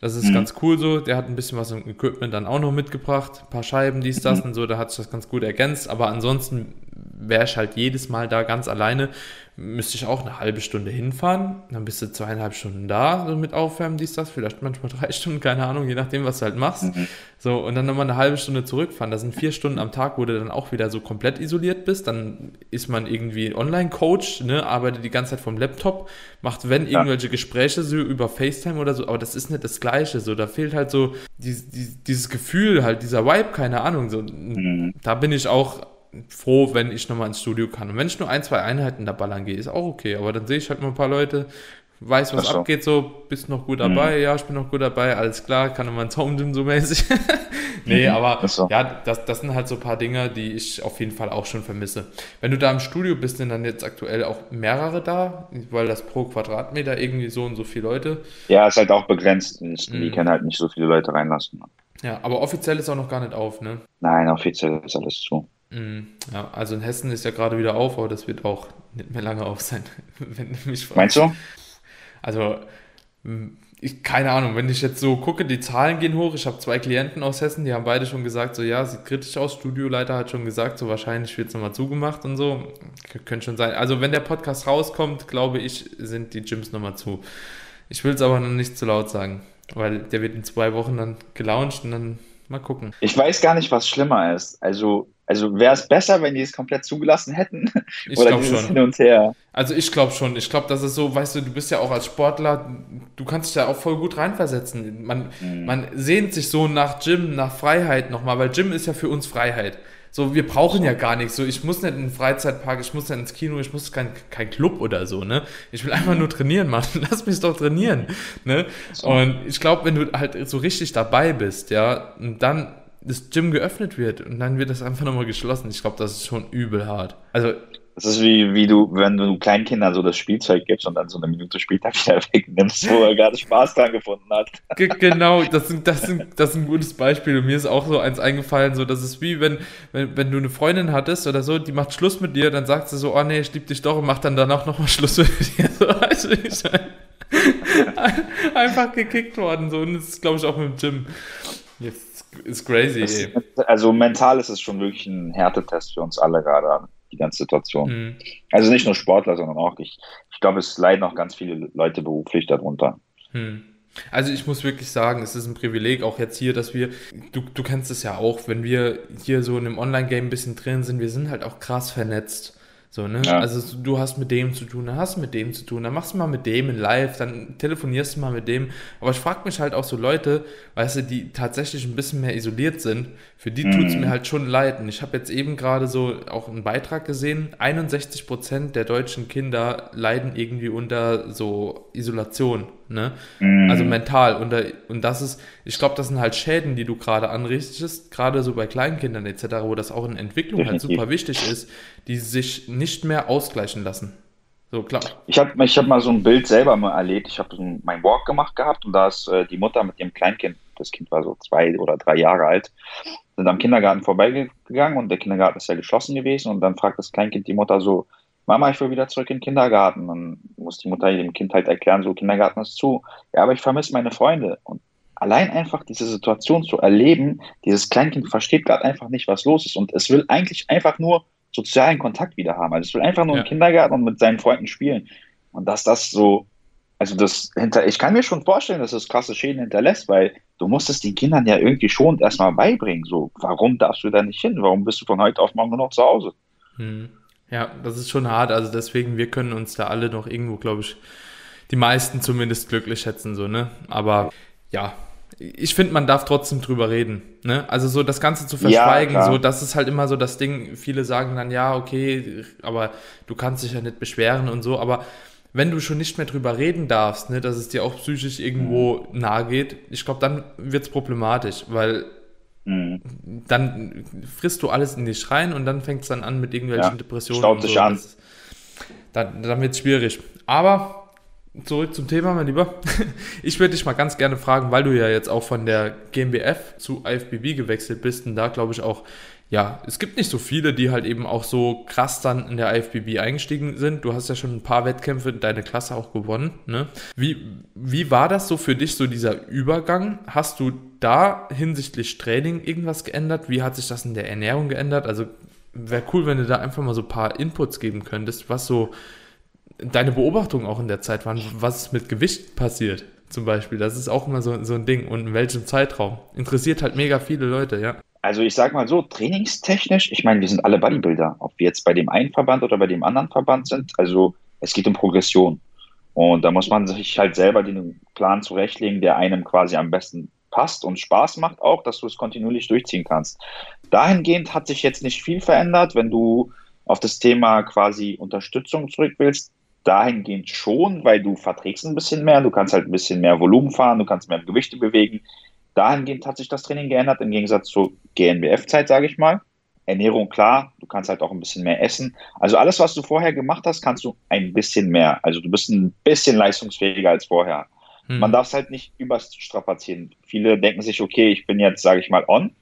das ist Mhm. ganz cool so, der hat ein bisschen was im Equipment dann auch noch mitgebracht, ein paar Scheiben, dies, das Mhm. und so, da hat sich das ganz gut ergänzt, aber ansonsten wäre ich halt jedes Mal da ganz alleine, müsste ich auch eine halbe Stunde hinfahren, dann bist du zweieinhalb Stunden da, so mit Aufwärmen, dies, das, vielleicht manchmal [laughs] drei Stunden, keine Ahnung, je nachdem, was du halt machst. Mhm. So, und dann nochmal eine halbe Stunde zurückfahren. Das sind vier Stunden am Tag, wo du dann auch wieder so komplett isoliert bist. Dann ist man irgendwie Online-Coach, ne, arbeitet die ganze Zeit vom Laptop, macht, wenn Ja. irgendwelche Gespräche so über FaceTime oder so, aber das ist nicht das Gleiche. So, da fehlt halt so dieses, dieses, dieses Gefühl, halt, dieser Vibe, keine Ahnung. So, Mhm. da bin ich auch froh, wenn ich nochmal ins Studio kann. Und wenn ich nur ein, zwei Einheiten da ballern gehe, ist auch okay. Aber dann sehe ich halt mal ein paar Leute, weiß, was so. abgeht, so, bist noch gut dabei, ja, ich bin noch gut dabei, alles klar, kann nochmal ins Home Gym so mäßig. [laughs] nee, Mhm. aber so. ja, das, das sind halt so ein paar Dinge, die ich auf jeden Fall auch schon vermisse. Wenn du da im Studio bist, sind dann jetzt aktuell auch mehrere da, weil das pro Quadratmeter irgendwie so und so viele Leute. Ja, ist halt auch begrenzt. Die Mhm. können halt nicht so viele Leute reinlassen. Ja, aber offiziell ist auch noch gar nicht auf, ne? Nein, offiziell ist alles zu. Mhm. Ja, also in Hessen ist ja gerade wieder auf, aber das wird auch nicht mehr lange auf sein, [laughs] wenn du mich fragst. Meinst du? Also, ich, keine Ahnung, wenn ich jetzt so gucke, die Zahlen gehen hoch. Ich habe zwei Klienten aus Hessen, die haben beide schon gesagt, so ja, sieht kritisch aus. Studioleiter hat schon gesagt, so wahrscheinlich wird es nochmal zugemacht und so. Könnte schon sein. Also, wenn der Podcast rauskommt, glaube ich, sind die Gyms nochmal zu. Ich will es aber noch nicht zu laut sagen, weil der wird in zwei Wochen dann gelauncht und dann mal gucken. Ich weiß gar nicht, was schlimmer ist. Also, also wäre es besser, wenn die es komplett zugelassen hätten? [laughs] Ich Oder glaube dieses schon. Hin und Her? Also ich glaube schon. Ich glaube, das ist so, weißt du, du bist ja auch als Sportler, du kannst dich da auch voll gut reinversetzen. Man, Mhm. man sehnt sich so nach Gym, nach Freiheit nochmal, weil Gym ist ja für uns Freiheit. So, wir brauchen ja gar nichts. So, ich muss nicht in den Freizeitpark, ich muss nicht ins Kino, ich muss kein, kein Club oder so, ne? Ich will einfach nur trainieren, Mann. [laughs] Lass mich doch trainieren, ne? Und ich glaube, wenn du halt so richtig dabei bist, ja, dann das Gym geöffnet wird und dann wird das einfach nochmal geschlossen. Ich glaube, das ist schon übel hart. Also, Das ist wie, wie du, wenn du Kleinkindern so das Spielzeug gibst und dann so eine Minute später [laughs] wieder wegnimmst, wo er gerade Spaß dran gefunden hat. Ge- [laughs] Genau, das, sind, das, sind, das ist ein gutes Beispiel. Und mir ist auch so eins eingefallen, so, das ist wie, wenn, wenn, wenn du eine Freundin hattest oder so, die macht Schluss mit dir, dann sagt sie so, oh nee, ich lieb dich doch und macht dann danach nochmal Schluss mit [laughs] dir. So, weißt du, wie ich meine? Einfach gekickt worden, so. Und das ist, glaube ich, auch mit dem Gym. Jetzt ist crazy. Ist, also mental ist es schon wirklich ein Härtetest für uns alle gerade, die ganze Situation. Mhm. Also nicht nur Sportler, sondern auch, ich, ich glaube, es leiden auch ganz viele Leute beruflich darunter. Mhm. Also ich muss wirklich sagen, es ist ein Privileg auch jetzt hier, dass wir, du, du kennst es ja auch, wenn wir hier so in einem Online-Game ein bisschen drin sind, wir sind halt auch krass vernetzt. So, ne? Ja. Also du hast mit dem zu tun, dann hast du mit dem zu tun, dann machst du mal mit dem in live, dann telefonierst du mal mit dem. Aber ich frage mich halt auch so Leute, weißt du, die tatsächlich ein bisschen mehr isoliert sind, für die mhm. tut es mir halt schon leid. Und ich habe jetzt eben gerade so auch einen Beitrag gesehen, 61 Prozent der deutschen Kinder leiden irgendwie unter so Isolation. Ne? Mhm. Also mental. Und, und das ist, ich glaube, das sind halt Schäden, die du gerade anrichtest, gerade so bei Kleinkindern etc., wo das auch in Entwicklung halt super wichtig ist, die sich nicht mehr ausgleichen lassen. So, klar. Ich habe ich hab mal so ein Bild selber mal erlebt. Ich habe so mein Walk gemacht gehabt und da ist äh, die Mutter mit ihrem Kleinkind, das Kind war so zwei oder drei Jahre alt, sind am Kindergarten vorbeigegangen und der Kindergarten ist ja geschlossen gewesen und dann fragt das Kleinkind die Mutter so, Mama, ich will wieder zurück in den Kindergarten. Dann muss die Mutter dem Kind halt erklären, so Kindergarten ist zu. Ja, aber ich vermisse meine Freunde. Und allein einfach diese Situation zu erleben, dieses Kleinkind versteht gerade einfach nicht, was los ist. Und es will eigentlich einfach nur sozialen Kontakt wieder haben. Also es will einfach nur ja. im Kindergarten und mit seinen Freunden spielen. Und dass das so, also das hinter, ich kann mir schon vorstellen, dass das krasse Schäden hinterlässt, weil du musst es den Kindern ja irgendwie schon erstmal beibringen. So, warum darfst du da nicht hin? Warum bist du von heute auf morgen nur noch zu Hause? Hm. Ja, das ist schon hart. Also deswegen, wir können uns da alle noch irgendwo, glaube ich, die meisten zumindest glücklich schätzen, so, ne? Aber ja, ich finde, man darf trotzdem drüber reden. Ne? Also so das Ganze zu verschweigen, ja, so das ist halt immer so das Ding. Viele sagen dann, ja, okay, aber du kannst dich ja nicht beschweren und so. Aber wenn du schon nicht mehr drüber reden darfst, ne, dass es dir auch psychisch irgendwo mhm. nahe geht, ich glaube, dann wird es problematisch, weil Mhm. Dann frisst du alles in dich rein und dann fängt es dann an mit irgendwelchen ja, Depressionen. Staut sich so. an. Das, dann dann wird es schwierig. Aber zurück zum Thema, mein Lieber. [laughs] Ich würde dich mal ganz gerne fragen, weil du ja jetzt auch von der GmbF zu IFBB gewechselt bist und da glaube ich auch ja, es gibt nicht so viele, die halt eben auch so krass dann in der IFBB eingestiegen sind. Du hast ja schon ein paar Wettkämpfe in deiner Klasse auch gewonnen. Ne? Wie, wie war das so für dich, so dieser Übergang? Hast du da hinsichtlich Training irgendwas geändert? Wie hat sich das in der Ernährung geändert? Also wäre cool, wenn du da einfach mal so ein paar Inputs geben könntest, was so deine Beobachtungen auch in der Zeit waren, was mit Gewicht passiert zum Beispiel. Das ist auch immer so, so ein Ding. Und in welchem Zeitraum? Interessiert halt mega viele Leute, ja. Also ich sag mal so, trainingstechnisch, ich meine, wir sind alle Bodybuilder, ob wir jetzt bei dem einen Verband oder bei dem anderen Verband sind. Also es geht um Progression. Und da muss man sich halt selber den Plan zurechtlegen, der einem quasi am besten passt und Spaß macht auch, dass du es kontinuierlich durchziehen kannst. Dahingehend hat sich jetzt nicht viel verändert, wenn du auf das Thema quasi Unterstützung zurück willst. Dahingehend schon, weil du verträgst ein bisschen mehr, du kannst halt ein bisschen mehr Volumen fahren, du kannst mehr Gewichte bewegen, Dahingehend hat sich das Training geändert, im Gegensatz zur GNBF-Zeit, sage ich mal. Ernährung, klar, du kannst halt auch ein bisschen mehr essen. Also alles, was du vorher gemacht hast, kannst du ein bisschen mehr. Also du bist ein bisschen leistungsfähiger als vorher. Hm. Man darf es halt nicht überstrapazieren. Viele denken sich, okay, ich bin jetzt, sage ich mal, on,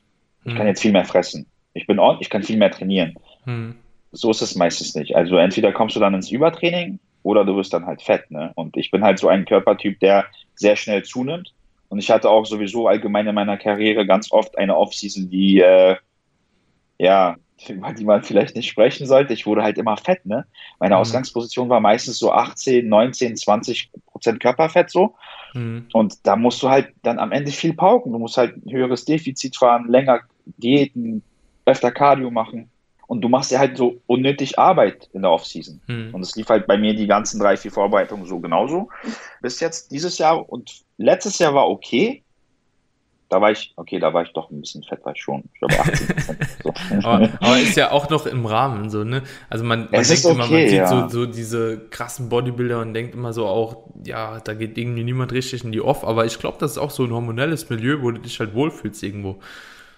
ich hm. kann jetzt viel mehr fressen. Ich bin on, ich kann viel mehr trainieren. Hm. So ist es meistens nicht. Also entweder kommst du dann ins Übertraining oder du wirst dann halt fett. Ne? Und ich bin halt so ein Körpertyp, der sehr schnell zunimmt. Und ich hatte auch sowieso allgemein in meiner Karriere ganz oft eine Offseason, die, äh, ja, über die man vielleicht nicht sprechen sollte. Ich wurde halt immer fett, ne? Meine mhm. Ausgangsposition war meistens so 18, 19, 20 Prozent Körperfett so. Mhm. Und da musst du halt dann am Ende viel pauken. Du musst halt ein höheres Defizit fahren, länger Diäten, öfter Cardio machen. Und du machst ja halt so unnötig Arbeit in der Offseason. Mhm. Und es lief halt bei mir die ganzen drei, vier Vorbereitungen so genauso. Bis jetzt dieses Jahr und letztes Jahr war okay. Da war ich, okay, da war ich doch ein bisschen fett, war ich schon. Ich glaube 18 so. aber, [laughs] aber, ist ja auch noch im Rahmen so, ne? Also man, man denkt okay, immer, man sieht ja. so, so diese krassen Bodybuilder und denkt immer so auch, ja, da geht irgendwie niemand richtig in die Off, aber ich glaube, das ist auch so ein hormonelles Milieu, wo du dich halt wohlfühlst irgendwo.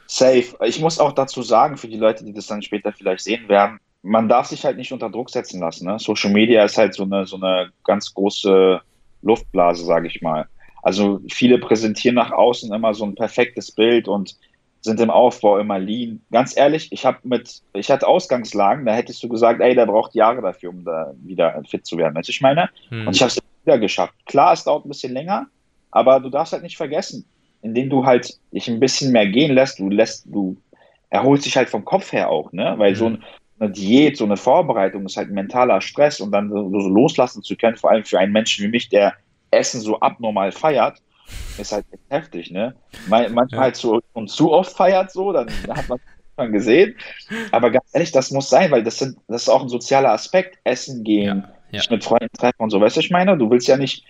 Safe. Ich muss auch dazu sagen, für die Leute, die das dann später vielleicht sehen werden, man darf sich halt nicht unter Druck setzen lassen. Ne? Social Media ist halt so eine, so eine ganz große Luftblase, sage ich mal. Also viele präsentieren nach außen immer so ein perfektes Bild und sind im Aufbau immer lean. Ganz ehrlich, ich habe mit, ich hatte Ausgangslagen, da hättest du gesagt, ey, der braucht Jahre dafür, um da wieder fit zu werden. Weißt du, ich meine? Hm. Und ich habe es wieder geschafft. Klar, es dauert ein bisschen länger, aber du darfst halt nicht vergessen, indem du halt dich ein bisschen mehr gehen lässt, du lässt, du erholst dich halt vom Kopf her auch, ne? Weil mhm. so eine Diät, so eine Vorbereitung ist halt mentaler Stress und dann so, so loslassen zu können, vor allem für einen Menschen wie mich, der Essen so abnormal feiert, ist halt heftig, ne? Manchmal ja. halt so und zu oft feiert so, dann hat man schon gesehen. Aber ganz ehrlich, das muss sein, weil das sind, das ist auch ein sozialer Aspekt. Essen gehen, ja. Ja. mit Freunden treffen und so. Weißt du, ich meine? Du willst ja nicht,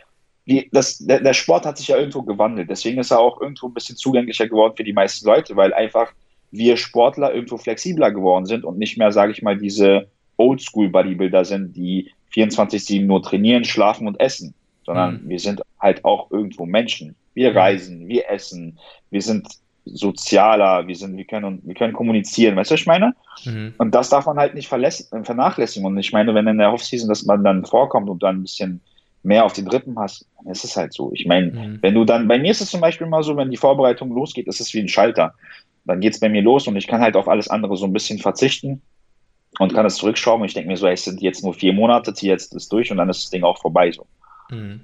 wie, das, der, der Sport hat sich ja irgendwo gewandelt. Deswegen ist er auch irgendwo ein bisschen zugänglicher geworden für die meisten Leute, weil einfach wir Sportler irgendwo flexibler geworden sind und nicht mehr, sage ich mal, diese Oldschool-Bodybuilder sind, die 24-7 nur trainieren, schlafen und essen, sondern mhm. wir sind halt auch irgendwo Menschen. Wir reisen, wir essen, wir sind sozialer, wir sind, wir können, wir können kommunizieren, weißt du, was ich meine? Mhm. Und das darf man halt nicht vernachlässigen. Und ich meine, wenn in der Offseason dass man dann vorkommt und dann ein bisschen mehr auf den Rippen hast, dann ist es halt so. Ich meine, mhm. wenn du dann, bei mir ist es zum Beispiel mal so, wenn die Vorbereitung losgeht, ist es wie ein Schalter. Dann geht es bei mir los und ich kann halt auf alles andere so ein bisschen verzichten und kann es zurückschrauben. Und ich denke mir so, es sind jetzt nur vier Monate, zieh jetzt das durch und dann ist das Ding auch vorbei so. Mhm.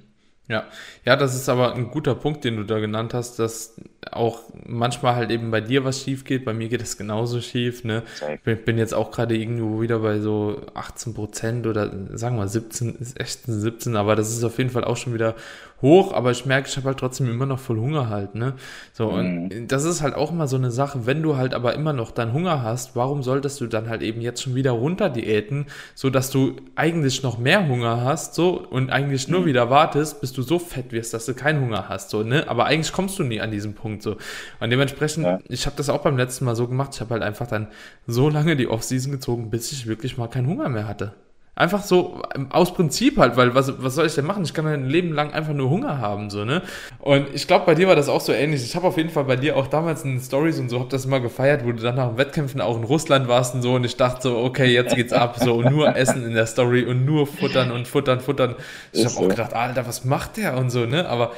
Ja, ja, das ist aber ein guter Punkt, den du da genannt hast, dass auch manchmal halt eben bei dir was schief geht, bei mir geht es genauso schief, ne? Ich bin jetzt auch gerade irgendwo wieder bei so 18 Prozent oder sagen wir 17, ist echt 17, aber das ist auf jeden Fall auch schon wieder hoch, aber ich merke, ich habe halt trotzdem immer noch voll Hunger halt, ne? So, und mhm. das ist halt auch immer so eine Sache, wenn du halt aber immer noch dann Hunger hast, warum solltest du dann halt eben jetzt schon wieder runter diäten, so dass du eigentlich noch mehr Hunger hast, so, und eigentlich nur mhm. wieder wartest, bis du so fett wirst, dass du keinen Hunger hast, so, ne? Aber eigentlich kommst du nie an diesen Punkt, so. Und dementsprechend, ja. ich habe das auch beim letzten Mal so gemacht, ich habe halt einfach dann so lange die Offseason gezogen, bis ich wirklich mal keinen Hunger mehr hatte. Einfach so aus Prinzip halt, weil was, was soll ich denn machen? Ich kann mein Leben lang einfach nur Hunger haben, so, ne? Und ich glaube, bei dir war das auch so ähnlich. Ich habe auf jeden Fall bei dir auch damals in Stories und so, hab das immer gefeiert, wo du dann nach Wettkämpfen auch in Russland warst und so und ich dachte so, okay, jetzt geht's ab, so und nur Essen in der Story und nur futtern und futtern, futtern. Ich habe auch gedacht, Alter, was macht der und so, ne? Aber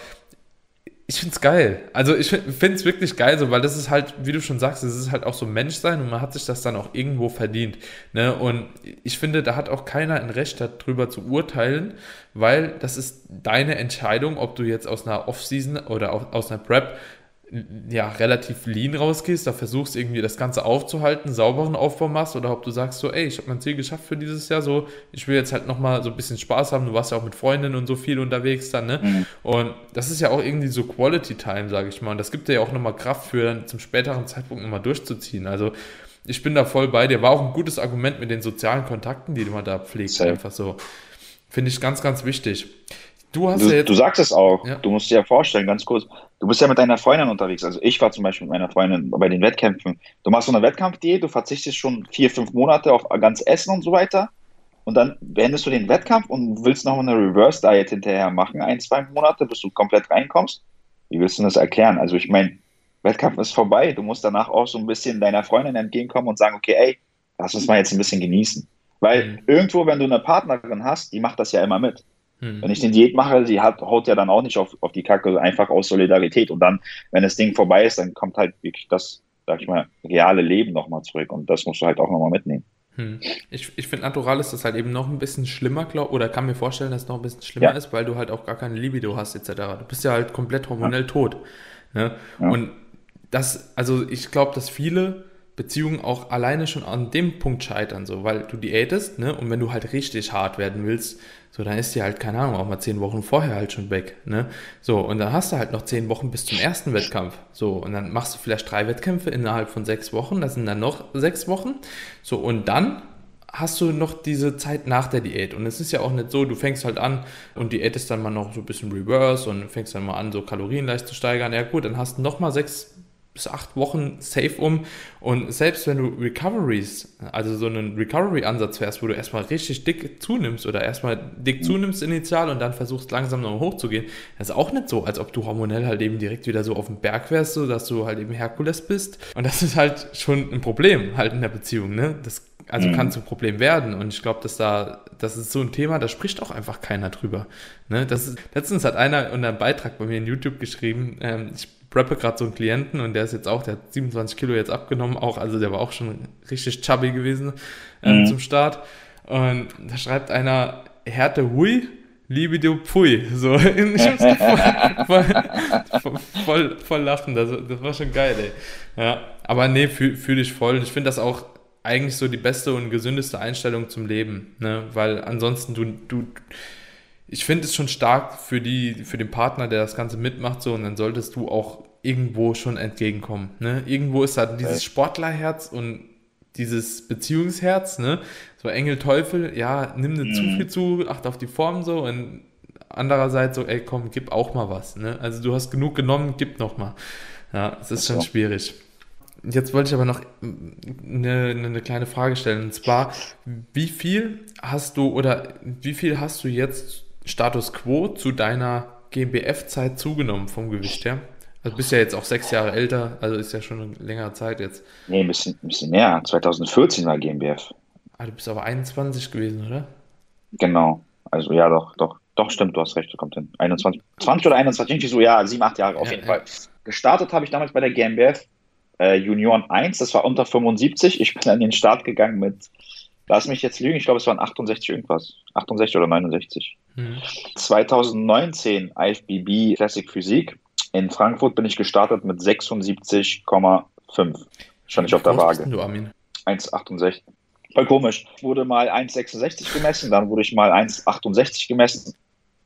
ich find's geil. Also ich find's wirklich geil, so, weil das ist halt, wie du schon sagst, es ist halt auch so Menschsein und man hat sich das dann auch irgendwo verdient. Ne? Und ich finde, da hat auch keiner ein Recht darüber zu urteilen, weil das ist deine Entscheidung, ob du jetzt aus einer Off-Season oder aus einer Prep ja, relativ lean rausgehst, da versuchst irgendwie das Ganze aufzuhalten, sauberen Aufbau machst oder ob du sagst so, ey, ich habe mein Ziel geschafft für dieses Jahr, so, ich will jetzt halt nochmal so ein bisschen Spaß haben, du warst ja auch mit Freundinnen und so viel unterwegs dann, ne? Mhm. Und das ist ja auch irgendwie so Quality Time, sage ich mal. Und das gibt dir ja auch nochmal Kraft für dann zum späteren Zeitpunkt nochmal durchzuziehen. Also ich bin da voll bei dir. War auch ein gutes Argument mit den sozialen Kontakten, die man da pflegt. Safe. Einfach so. Finde ich ganz, ganz wichtig. Du hast du, ja jetzt. Du sagst es auch. Ja. Du musst dir ja vorstellen, ganz kurz. Du bist ja mit deiner Freundin unterwegs. Also ich war zum Beispiel mit meiner Freundin bei den Wettkämpfen. Du machst so eine Wettkampfdiät, du verzichtest schon vier, fünf Monate auf ganz Essen und so weiter. Und dann beendest du den Wettkampf und willst noch eine Reverse-Diet hinterher machen, ein, zwei Monate, bis du komplett reinkommst. Wie willst du das erklären? Also ich meine, Wettkampf ist vorbei. Du musst danach auch so ein bisschen deiner Freundin entgegenkommen und sagen, okay, ey, lass uns mal jetzt ein bisschen genießen. Weil mhm. irgendwo, wenn du eine Partnerin hast, die macht das ja immer mit. Hm. Wenn ich eine Diät mache, sie hat, haut ja dann auch nicht auf, auf die Kacke, einfach aus Solidarität. Und dann, wenn das Ding vorbei ist, dann kommt halt wirklich das, sag ich mal, reale Leben nochmal zurück. Und das musst du halt auch nochmal mitnehmen. Hm. Ich, ich finde, natural ist das halt eben noch ein bisschen schlimmer, glaub, oder kann mir vorstellen, dass es noch ein bisschen schlimmer ja. ist, weil du halt auch gar keine Libido hast, etc. Du bist ja halt komplett hormonell ja. tot. Ne? Ja. Und das, also ich glaube, dass viele Beziehungen auch alleine schon an dem Punkt scheitern, so, weil du diätest, ne, und wenn du halt richtig hart werden willst, so, dann ist die halt, keine Ahnung, auch mal zehn Wochen vorher halt schon weg, ne? So, und dann hast du halt noch zehn Wochen bis zum ersten Wettkampf. So, und dann machst du vielleicht drei Wettkämpfe innerhalb von sechs Wochen, das sind dann noch sechs Wochen. So, und dann hast du noch diese Zeit nach der Diät. Und es ist ja auch nicht so, du fängst halt an und diätest dann mal noch so ein bisschen Reverse und fängst dann mal an, so Kalorien leicht zu steigern. Ja gut, dann hast du noch mal sechs bis acht Wochen safe um. Und selbst wenn du Recoveries, also so einen Recovery-Ansatz fährst, wo du erstmal richtig dick zunimmst oder erstmal dick mhm. zunimmst initial und dann versuchst langsam noch hochzugehen, das ist auch nicht so, als ob du hormonell halt eben direkt wieder so auf dem Berg wärst, so dass du halt eben Herkules bist. Und das ist halt schon ein Problem halt in der Beziehung, ne? Das also mhm. kann zum Problem werden. Und ich glaube, dass da, das ist so ein Thema, da spricht auch einfach keiner drüber. Ne? Das ist, letztens hat einer unter einem Beitrag bei mir in YouTube geschrieben, ähm, ich preppe gerade so einen Klienten und der ist jetzt auch, der hat 27 Kilo jetzt abgenommen, auch, also der war auch schon richtig chubby gewesen ähm, mhm. zum Start. Und da schreibt einer, Härte hui, liebe du Pui. So, [laughs] ich hab's voll, voll, voll, voll lachen. Das, das war schon geil, ey. Ja, aber nee, fühle fühl ich voll. Ich finde das auch eigentlich so die beste und gesündeste Einstellung zum Leben, ne? Weil ansonsten du, du, ich finde es schon stark für die, für den Partner, der das Ganze mitmacht, so, und dann solltest du auch irgendwo schon entgegenkommen, ne? Irgendwo ist da dieses Sportlerherz und dieses Beziehungsherz, ne? So Engel, Teufel, ja, nimm nicht mhm. zu viel zu, acht auf die Form so und andererseits so, ey, komm, gib auch mal was, ne? Also du hast genug genommen, gib noch mal. Ja, es ist schon schwierig. Jetzt wollte ich aber noch eine, eine kleine Frage stellen. Und zwar, wie viel hast du oder wie viel hast du jetzt Status quo zu deiner GmbF-Zeit zugenommen vom Gewicht her? Also bist ja jetzt auch sechs Jahre älter, also ist ja schon eine längere Zeit jetzt. Nee, ein bisschen, ein bisschen mehr. 2014 war GmbF. Ah, du bist aber 21 gewesen, oder? Genau. Also ja, doch, doch, doch, stimmt, du hast recht, du kommt hin. 21, 20 oder 21, irgendwie so, ja, sieben, acht Jahre auf ja, jeden ja. Fall. Gestartet habe ich damals bei der GmbF äh, Junioren 1, das war unter 75. Ich bin an den Start gegangen mit, lass mich jetzt lügen, ich glaube, es waren 68 irgendwas. 68 oder 69. Mhm. 2019 IFBB Classic Physik in Frankfurt bin ich gestartet mit 76,5. Stand ich auf der Waage. Du, Armin? 1,68. Voll komisch. Wurde mal 1,66 gemessen, dann wurde ich mal 1,68 gemessen.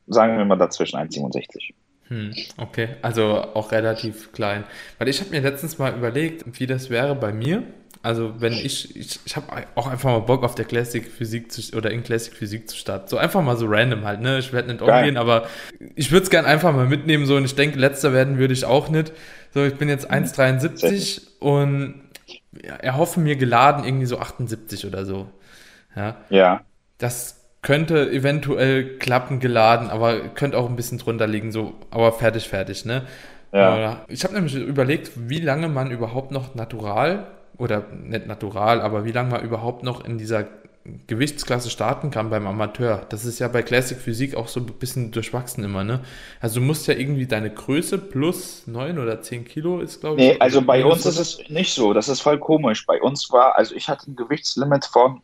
Sagen wir mal dazwischen 1,67. Hm, okay, also auch relativ klein. Weil ich habe mir letztens mal überlegt, wie das wäre bei mir. Also wenn ich, ich, ich habe auch einfach mal Bock auf der Classic Physik zu, oder in Classic Physik zu starten. So einfach mal so random halt, ne? Ich werde nicht umgehen, aber ich würde es gerne einfach mal mitnehmen so und ich denke, letzter werden würde ich auch nicht. So, ich bin jetzt 1,73 und ja, erhoffe mir geladen irgendwie so 78 oder so. Ja. Ja. Das könnte eventuell klappen geladen, aber könnte auch ein bisschen drunter liegen, so, aber fertig, fertig, ne? Ja. Ich habe nämlich überlegt, wie lange man überhaupt noch natural oder nicht natural, aber wie lange man überhaupt noch in dieser Gewichtsklasse starten kann beim Amateur. Das ist ja bei Classic Physik auch so ein bisschen durchwachsen immer, ne? Also du musst ja irgendwie deine Größe plus 9 oder 10 Kilo ist, glaube ich. Nee, also bei uns ist es nicht so. Das ist voll komisch. Bei uns war, also ich hatte ein Gewichtslimit von,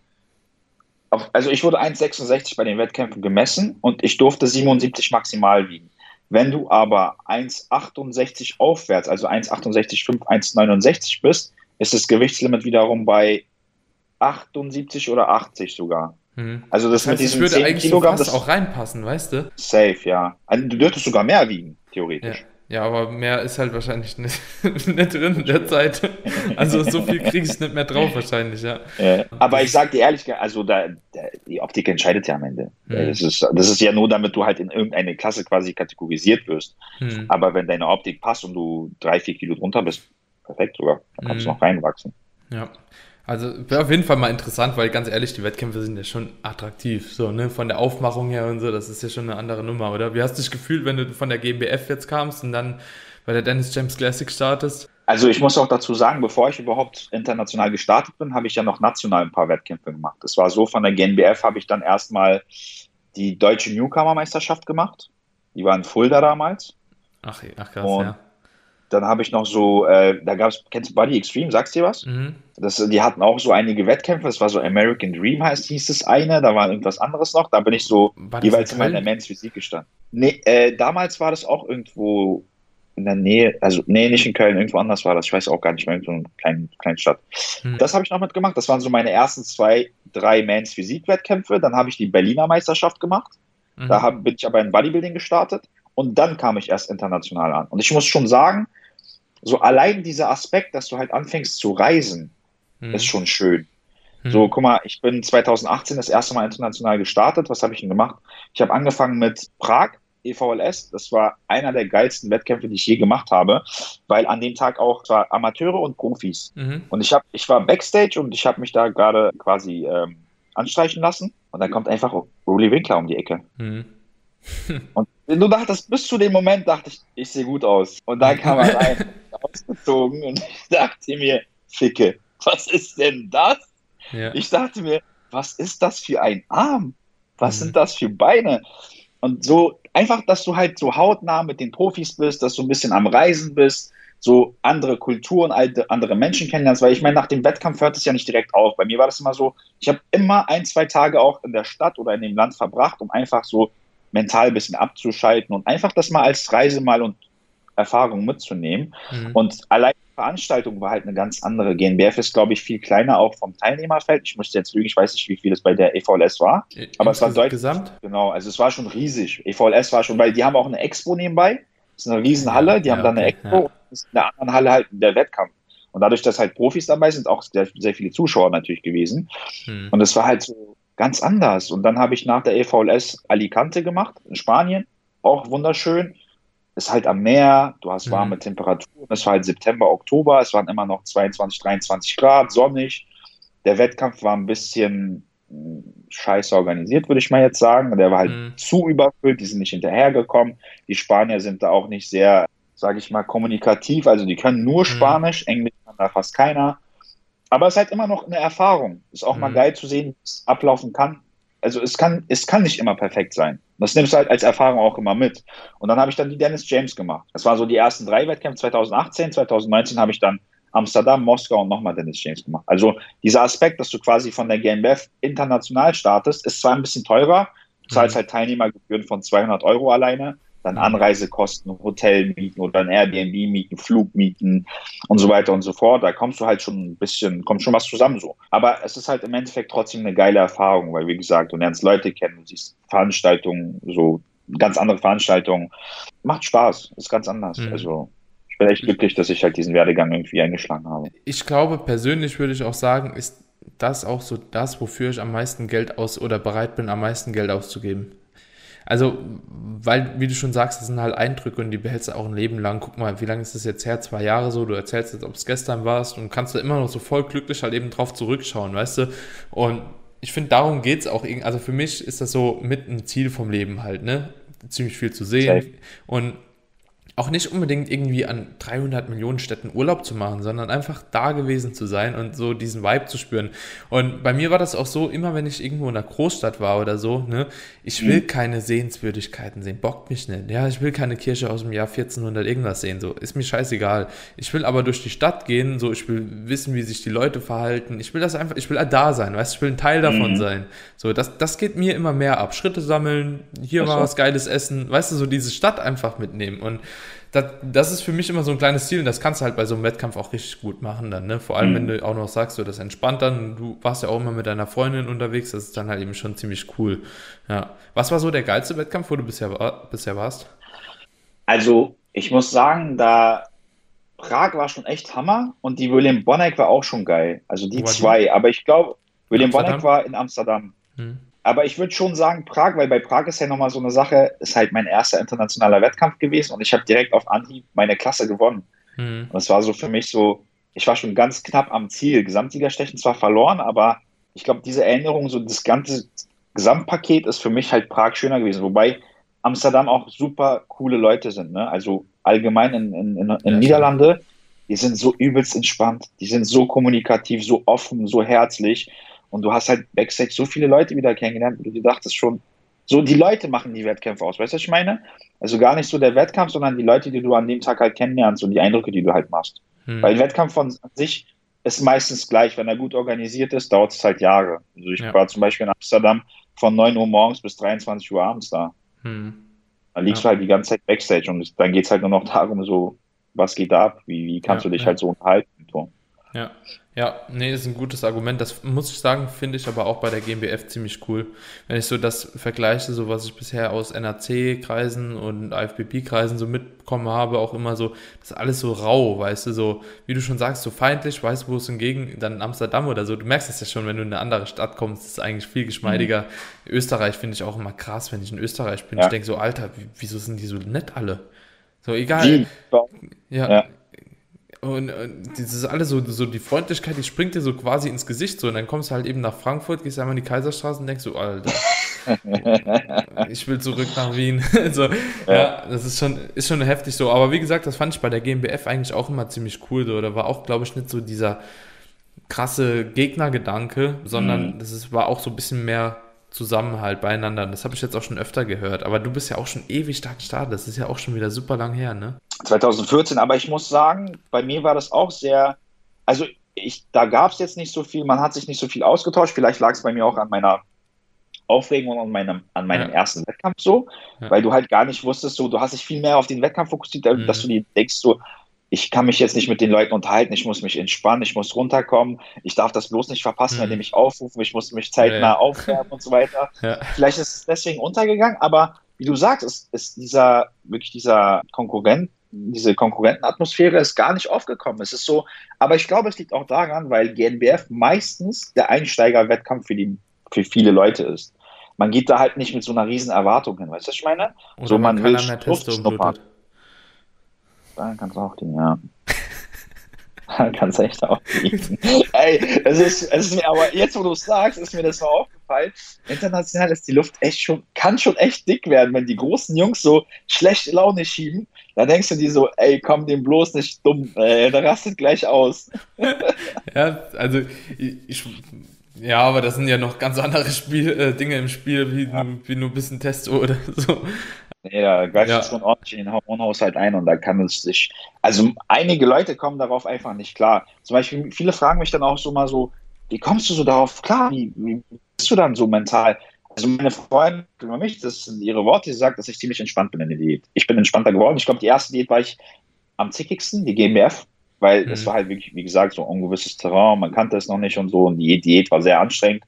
also ich wurde 1,66 bei den Wettkämpfen gemessen und ich durfte 77 maximal wiegen. Wenn du aber 1,68 aufwärts, also 1,68,5, 1,69 bist, ist das Gewichtslimit wiederum bei 78 oder 80 sogar. Hm. Also das, das heißt, mit diesem würde 10 eigentlich Kilogramm, so das auch reinpassen, weißt du? Safe, ja. Also du dürftest sogar mehr wiegen, theoretisch. Ja. Ja, aber mehr ist halt wahrscheinlich nicht, [laughs] nicht drin in der Zeit. Also so viel kriege ich nicht mehr drauf wahrscheinlich, ja. ja aber ich sage dir ehrlich, also da, die Optik entscheidet ja am Ende. Mhm. Das, ist, das ist ja nur, damit du halt in irgendeine Klasse quasi kategorisiert wirst. Mhm. Aber wenn deine Optik passt und du drei, vier Kilo drunter bist, perfekt sogar. Da kannst mhm. du noch reinwachsen. Ja. Also wäre auf jeden Fall mal interessant, weil ganz ehrlich, die Wettkämpfe sind ja schon attraktiv. So, ne? Von der Aufmachung her und so, das ist ja schon eine andere Nummer, oder? Wie hast du dich gefühlt, wenn du von der GmbF jetzt kamst und dann bei der Dennis James Classic startest? Also ich muss auch dazu sagen, bevor ich überhaupt international gestartet bin, habe ich ja noch national ein paar Wettkämpfe gemacht. Es war so, von der GmbF habe ich dann erstmal die deutsche Newcomer-Meisterschaft gemacht. Die war in Fulda damals. Ach, ach krass, und ja. Dann habe ich noch so, äh, da gab es, kennst du Body Extreme, sagst du dir was? Mhm. Das, die hatten auch so einige Wettkämpfe, das war so American Dream heißt, hieß es eine, da war irgendwas anderes noch, da bin ich so jeweils in meiner Men's Physik gestanden. Nee, äh, damals war das auch irgendwo in der Nähe, also nee, nicht in Köln, irgendwo anders war das, ich weiß auch gar nicht mehr, in so einer kleinen, kleinen Stadt. Mhm. Das habe ich noch mitgemacht, das waren so meine ersten zwei, drei Men's Physik-Wettkämpfe, dann habe ich die Berliner Meisterschaft gemacht, mhm. da hab, bin ich aber in Bodybuilding gestartet und dann kam ich erst international an. Und ich muss schon sagen, so allein dieser Aspekt, dass du halt anfängst zu reisen, hm. ist schon schön. Hm. So, guck mal, ich bin 2018 das erste Mal international gestartet. Was habe ich denn gemacht? Ich habe angefangen mit Prag, EVLS. Das war einer der geilsten Wettkämpfe, die ich je gemacht habe, weil an dem Tag auch zwar Amateure und Profis. Mhm. Und ich habe, ich war Backstage und ich habe mich da gerade quasi ähm, anstreichen lassen. Und dann kommt einfach Ruli Winkler um die Ecke. Mhm. [laughs] und du dachtest, bis zu dem Moment dachte ich, ich sehe gut aus. Und dann kam er rein. [laughs] ausgezogen und ich dachte mir, Ficke, was ist denn das? Ja. Ich dachte mir, was ist das für ein Arm? Was mhm. sind das für Beine? Und so einfach, dass du halt so hautnah mit den Profis bist, dass du ein bisschen am Reisen bist, so andere Kulturen, andere Menschen kennenlernst, weil ich meine, nach dem Wettkampf hört es ja nicht direkt auf. Bei mir war das immer so, ich habe immer ein, zwei Tage auch in der Stadt oder in dem Land verbracht, um einfach so mental ein bisschen abzuschalten und einfach das mal als Reise mal und Erfahrung mitzunehmen. Mhm. Und allein die Veranstaltung war halt eine ganz andere. GNBF ist, glaube ich, viel kleiner auch vom Teilnehmerfeld. Ich müsste jetzt lügen, ich weiß nicht, wie viel es bei der EVLS war. Aber es war deutlich. Gesamt? Genau, also es war schon riesig. EVLS war schon, weil die haben auch eine Expo nebenbei. Das ist eine Riesenhalle, die ja, haben dann eine Expo ja. und in der anderen Halle halt der Wettkampf. Und dadurch, dass halt Profis dabei sind, auch sehr, sehr viele Zuschauer natürlich gewesen. Hm. Und es war halt so ganz anders. Und dann habe ich nach der EVLS Alicante gemacht, in Spanien. Auch wunderschön. Ist halt am Meer, du hast warme hm. Temperaturen. Es war halt September, Oktober. Es waren immer noch 22, 23 Grad, sonnig. Der Wettkampf war ein bisschen hm, scheiße organisiert, würde ich mal jetzt sagen. Der war halt mhm. zu überfüllt, die sind nicht hinterhergekommen. Die Spanier sind da auch nicht sehr sage ich mal, kommunikativ. Also die können nur mhm. Spanisch, mhm. Englisch kann da fast keiner. Aber es ist halt immer noch eine Erfahrung. Ist auch mhm. mal geil zu sehen, wie es ablaufen kann. Also es kann, es kann nicht immer perfekt sein. Das nimmst du halt als Erfahrung auch immer mit. Und dann habe ich dann die Dennis James gemacht. Das waren so die ersten drei Wettkämpfe 2018, 2019 habe ich dann Amsterdam, Moskau und nochmal Dennis James gemacht. Also dieser Aspekt, dass du quasi von der GmbF international startest, ist zwar ein bisschen teurer, du zahlst mhm. halt Teilnehmergebühren von 200 Euro alleine, dann Anreisekosten, Hotelmieten oder ein Airbnb mieten, Flugmieten und so weiter und so fort. Da kommst du halt schon ein bisschen, kommt schon was zusammen so. Aber es ist halt im Endeffekt trotzdem eine geile Erfahrung, weil wie gesagt, du lernst Leute kennen, du siehst Veranstaltungen, so ganz andere Veranstaltungen. Macht Spaß, ist ganz anders. Mhm. Also ich bin echt glücklich, dass ich halt diesen Werdegang irgendwie eingeschlagen habe. Ich glaube, persönlich würde ich auch sagen, ist das auch so das, wofür ich am meisten Geld aus oder bereit bin, am meisten Geld auszugeben. Also, weil, wie du schon sagst, das sind halt Eindrücke und die behältst du auch ein Leben lang. Guck mal, wie lange ist das jetzt her? Zwei Jahre so. Du erzählst jetzt, ob es gestern warst und kannst du immer noch so voll glücklich halt eben drauf zurückschauen, weißt du? Und ich finde, darum geht es auch. Also für mich ist das so mit ein Ziel vom Leben halt, ne? Ziemlich viel zu sehen. Safe. Und auch nicht unbedingt irgendwie an 300 Millionen Städten Urlaub zu machen, sondern einfach da gewesen zu sein und so diesen Vibe zu spüren. Und bei mir war das auch so, immer wenn ich irgendwo in einer Großstadt war oder so, ne, ich will mhm. keine Sehenswürdigkeiten sehen, bockt mich nicht. Ja, ich will keine Kirche aus dem Jahr 1400 irgendwas sehen, so, ist mir scheißegal. Ich will aber durch die Stadt gehen, so, ich will wissen, wie sich die Leute verhalten. Ich will das einfach, ich will da sein, weißt, ich will ein Teil davon mhm. sein. So, das, das geht mir immer mehr ab. Schritte sammeln, hier war was geiles Essen, weißt du, so diese Stadt einfach mitnehmen und das, das, ist für mich immer so ein kleines Ziel und das kannst du halt bei so einem Wettkampf auch richtig gut machen dann, ne? Vor allem, mhm. wenn du auch noch sagst, so das entspannt dann, du warst ja auch immer mit deiner Freundin unterwegs, das ist dann halt eben schon ziemlich cool. Ja. Was war so der geilste Wettkampf, wo du bisher, bisher warst? Also, ich muss sagen, da Prag war schon echt Hammer und die William Bonneck war auch schon geil. Also die zwei. Aber ich glaube, William Bonneck war in Amsterdam. Hm. Aber ich würde schon sagen Prag, weil bei Prag ist ja nochmal so eine Sache, ist halt mein erster internationaler Wettkampf gewesen und ich habe direkt auf Anhieb meine Klasse gewonnen. Mhm. Und es war so für mich so, ich war schon ganz knapp am Ziel. Gesamtsiegerstechen zwar verloren, aber ich glaube, diese Erinnerung, so das ganze Gesamtpaket ist für mich halt Prag schöner gewesen. Wobei Amsterdam auch super coole Leute sind. Ne? Also allgemein in, in, in, in ja, Niederlande, die sind so übelst entspannt, die sind so kommunikativ, so offen, so herzlich. Und du hast halt Backstage so viele Leute wieder kennengelernt, wo du dir dachtest schon, so die Leute machen die Wettkämpfe aus, weißt du, was ich meine? Also gar nicht so der Wettkampf, sondern die Leute, die du an dem Tag halt kennenlernst und die Eindrücke, die du halt machst. Hm. Weil Wettkampf von sich ist meistens gleich. Wenn er gut organisiert ist, dauert es halt Jahre. Also ich ja. war zum Beispiel in Amsterdam von 9 Uhr morgens bis 23 Uhr abends da. Hm. Da liegst ja. du halt die ganze Zeit Backstage und dann geht es halt nur noch darum, so, was geht da ab? Wie, wie kannst ja, du dich halt so unterhalten? Ja. Ja, nee, ist ein gutes Argument. Das muss ich sagen, finde ich aber auch bei der GmbF ziemlich cool. Wenn ich so das vergleiche, so was ich bisher aus NAC-Kreisen und IFBB-Kreisen so mitbekommen habe, auch immer so, das ist alles so rau, weißt du, so, wie du schon sagst, so feindlich, weißt du, wo es hingegen, dann in Amsterdam oder so, du merkst es ja schon, wenn du in eine andere Stadt kommst, ist es eigentlich viel geschmeidiger. Mhm. Österreich finde ich auch immer krass, wenn ich in Österreich bin. Ja. Ich denke so, Alter, wieso sind die so nett alle? So, egal. Ja. ja. Und, und das ist alles so, so die Freundlichkeit, die springt dir so quasi ins Gesicht so. Und dann kommst du halt eben nach Frankfurt, gehst einmal in die Kaiserstraße und denkst so, Alter, [laughs] ich will zurück nach Wien. [laughs] so, ja. ja. das ist schon, ist schon heftig so. Aber wie gesagt, das fand ich bei der GmbF eigentlich auch immer ziemlich cool. So. Da war auch, glaube ich, nicht so dieser krasse Gegnergedanke, sondern mhm. das ist, war auch so ein bisschen mehr Zusammenhalt beieinander. Das habe ich jetzt auch schon öfter gehört. Aber du bist ja auch schon ewig stark gestartet. Das ist ja auch schon wieder super lang her, ne? 2014, aber ich muss sagen, bei mir war das auch sehr, also ich, da gab es jetzt nicht so viel, man hat sich nicht so viel ausgetauscht. Vielleicht lag es bei mir auch an meiner Aufregung an meinem, an meinem ja. ersten Wettkampf so, ja. weil du halt gar nicht wusstest, so, du hast dich viel mehr auf den Wettkampf fokussiert, mhm. dass du dir denkst, so, ich kann mich jetzt nicht mit den Leuten unterhalten, ich muss mich entspannen, ich muss runterkommen, ich darf das bloß nicht verpassen, mhm. wenn die mich aufrufen, ich muss mich zeitnah ja. aufwärmen und so weiter. [laughs] Ja. Vielleicht ist es deswegen untergegangen, aber wie du sagst, ist, ist dieser, wirklich dieser Konkurrent, diese Konkurrentenatmosphäre ist gar nicht aufgekommen. Es ist so, aber ich glaube, es liegt auch daran, weil GNBF meistens der Einsteigerwettkampf für die, für viele Leute ist. Man geht da halt nicht mit so einer riesen Erwartung hin, weißt du, was ich meine? Oder so, man, man will Luft schnuppern. Dann kannst du auch den, ja. kannst echt auch liegen. Ey, es ist, es ist mir, aber jetzt, wo du es sagst, ist mir das mal aufgefallen. International ist die Luft echt schon, kann schon echt dick werden, wenn die großen Jungs so schlechte Laune schieben. Dann denkst du dir so, ey, komm dem bloß nicht dumm, ey, der rastet gleich aus. ja, also ich, ja, aber das sind ja noch ganz andere Spiel, äh, Dinge im Spiel, wie, ja. wie nur ein bisschen Testo oder so. Nee, da greifst ja. schon ordentlich in den Hormonhaushalt ein und da kann es sich. Also einige Leute kommen darauf einfach nicht klar. Zum Beispiel, viele fragen mich dann auch so mal so, wie kommst du so darauf klar? Wie, wie bist du dann so mental? Also meine Freundin über mich, das sind ihre Worte, sie sagt, dass ich ziemlich entspannt bin in der Diät. Ich bin entspannter geworden. Ich glaube, die erste Diät war ich am zickigsten, die GmbF, weil es mhm. war halt wirklich, wie gesagt, so ein ungewisses Terrain, man kannte es noch nicht und so und die Diät war sehr anstrengend.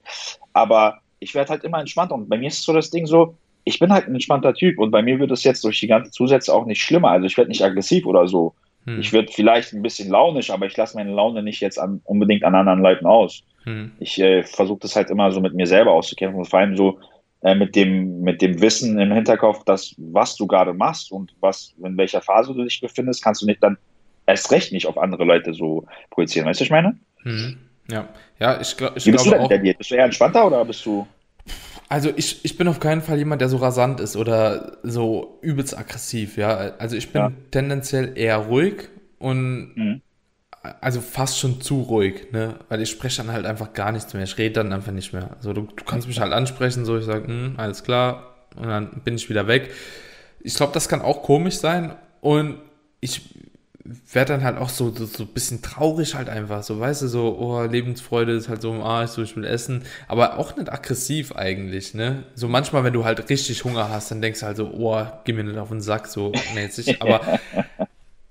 Aber ich werde halt immer entspannter und bei mir ist so das Ding so, ich bin halt ein entspannter Typ und bei mir wird es jetzt durch die ganzen Zusätze auch nicht schlimmer. Also ich werde nicht aggressiv oder so. Hm. Ich werde vielleicht ein bisschen launisch, aber ich lasse meine Laune nicht jetzt an, unbedingt an anderen Leuten aus. Hm. Ich äh, versuche das halt immer so mit mir selber auszukämpfen und vor allem so äh, mit dem mit dem Wissen im Hinterkopf, dass was du gerade machst und was in welcher Phase du dich befindest, kannst du nicht dann erst recht nicht auf andere Leute so projizieren. Weißt du, was ich meine? Hm. Ja, ja, ich, glaub, ich Wie bist glaube du denn auch. Der Bist du eher entspannter oder bist du? Also ich, ich bin auf keinen Fall jemand, der so rasant ist oder so übelst aggressiv, ja. Also ich bin ja. tendenziell eher ruhig und mhm. also fast schon zu ruhig, ne? Weil ich spreche dann halt einfach gar nichts mehr. Ich rede dann einfach nicht mehr. Also du, du kannst mich halt ansprechen, so ich sage, hm, alles klar, und dann bin ich wieder weg. Ich glaube, das kann auch komisch sein und ich werde dann halt auch so, so, so ein bisschen traurig halt einfach, so, weißt du, so, oh, Lebensfreude ist halt so im Arsch, so, ich will essen, aber auch nicht aggressiv eigentlich, ne, so manchmal, wenn du halt richtig Hunger hast, dann denkst du halt so, oh, geh mir nicht auf den Sack, so mäßig, [laughs] aber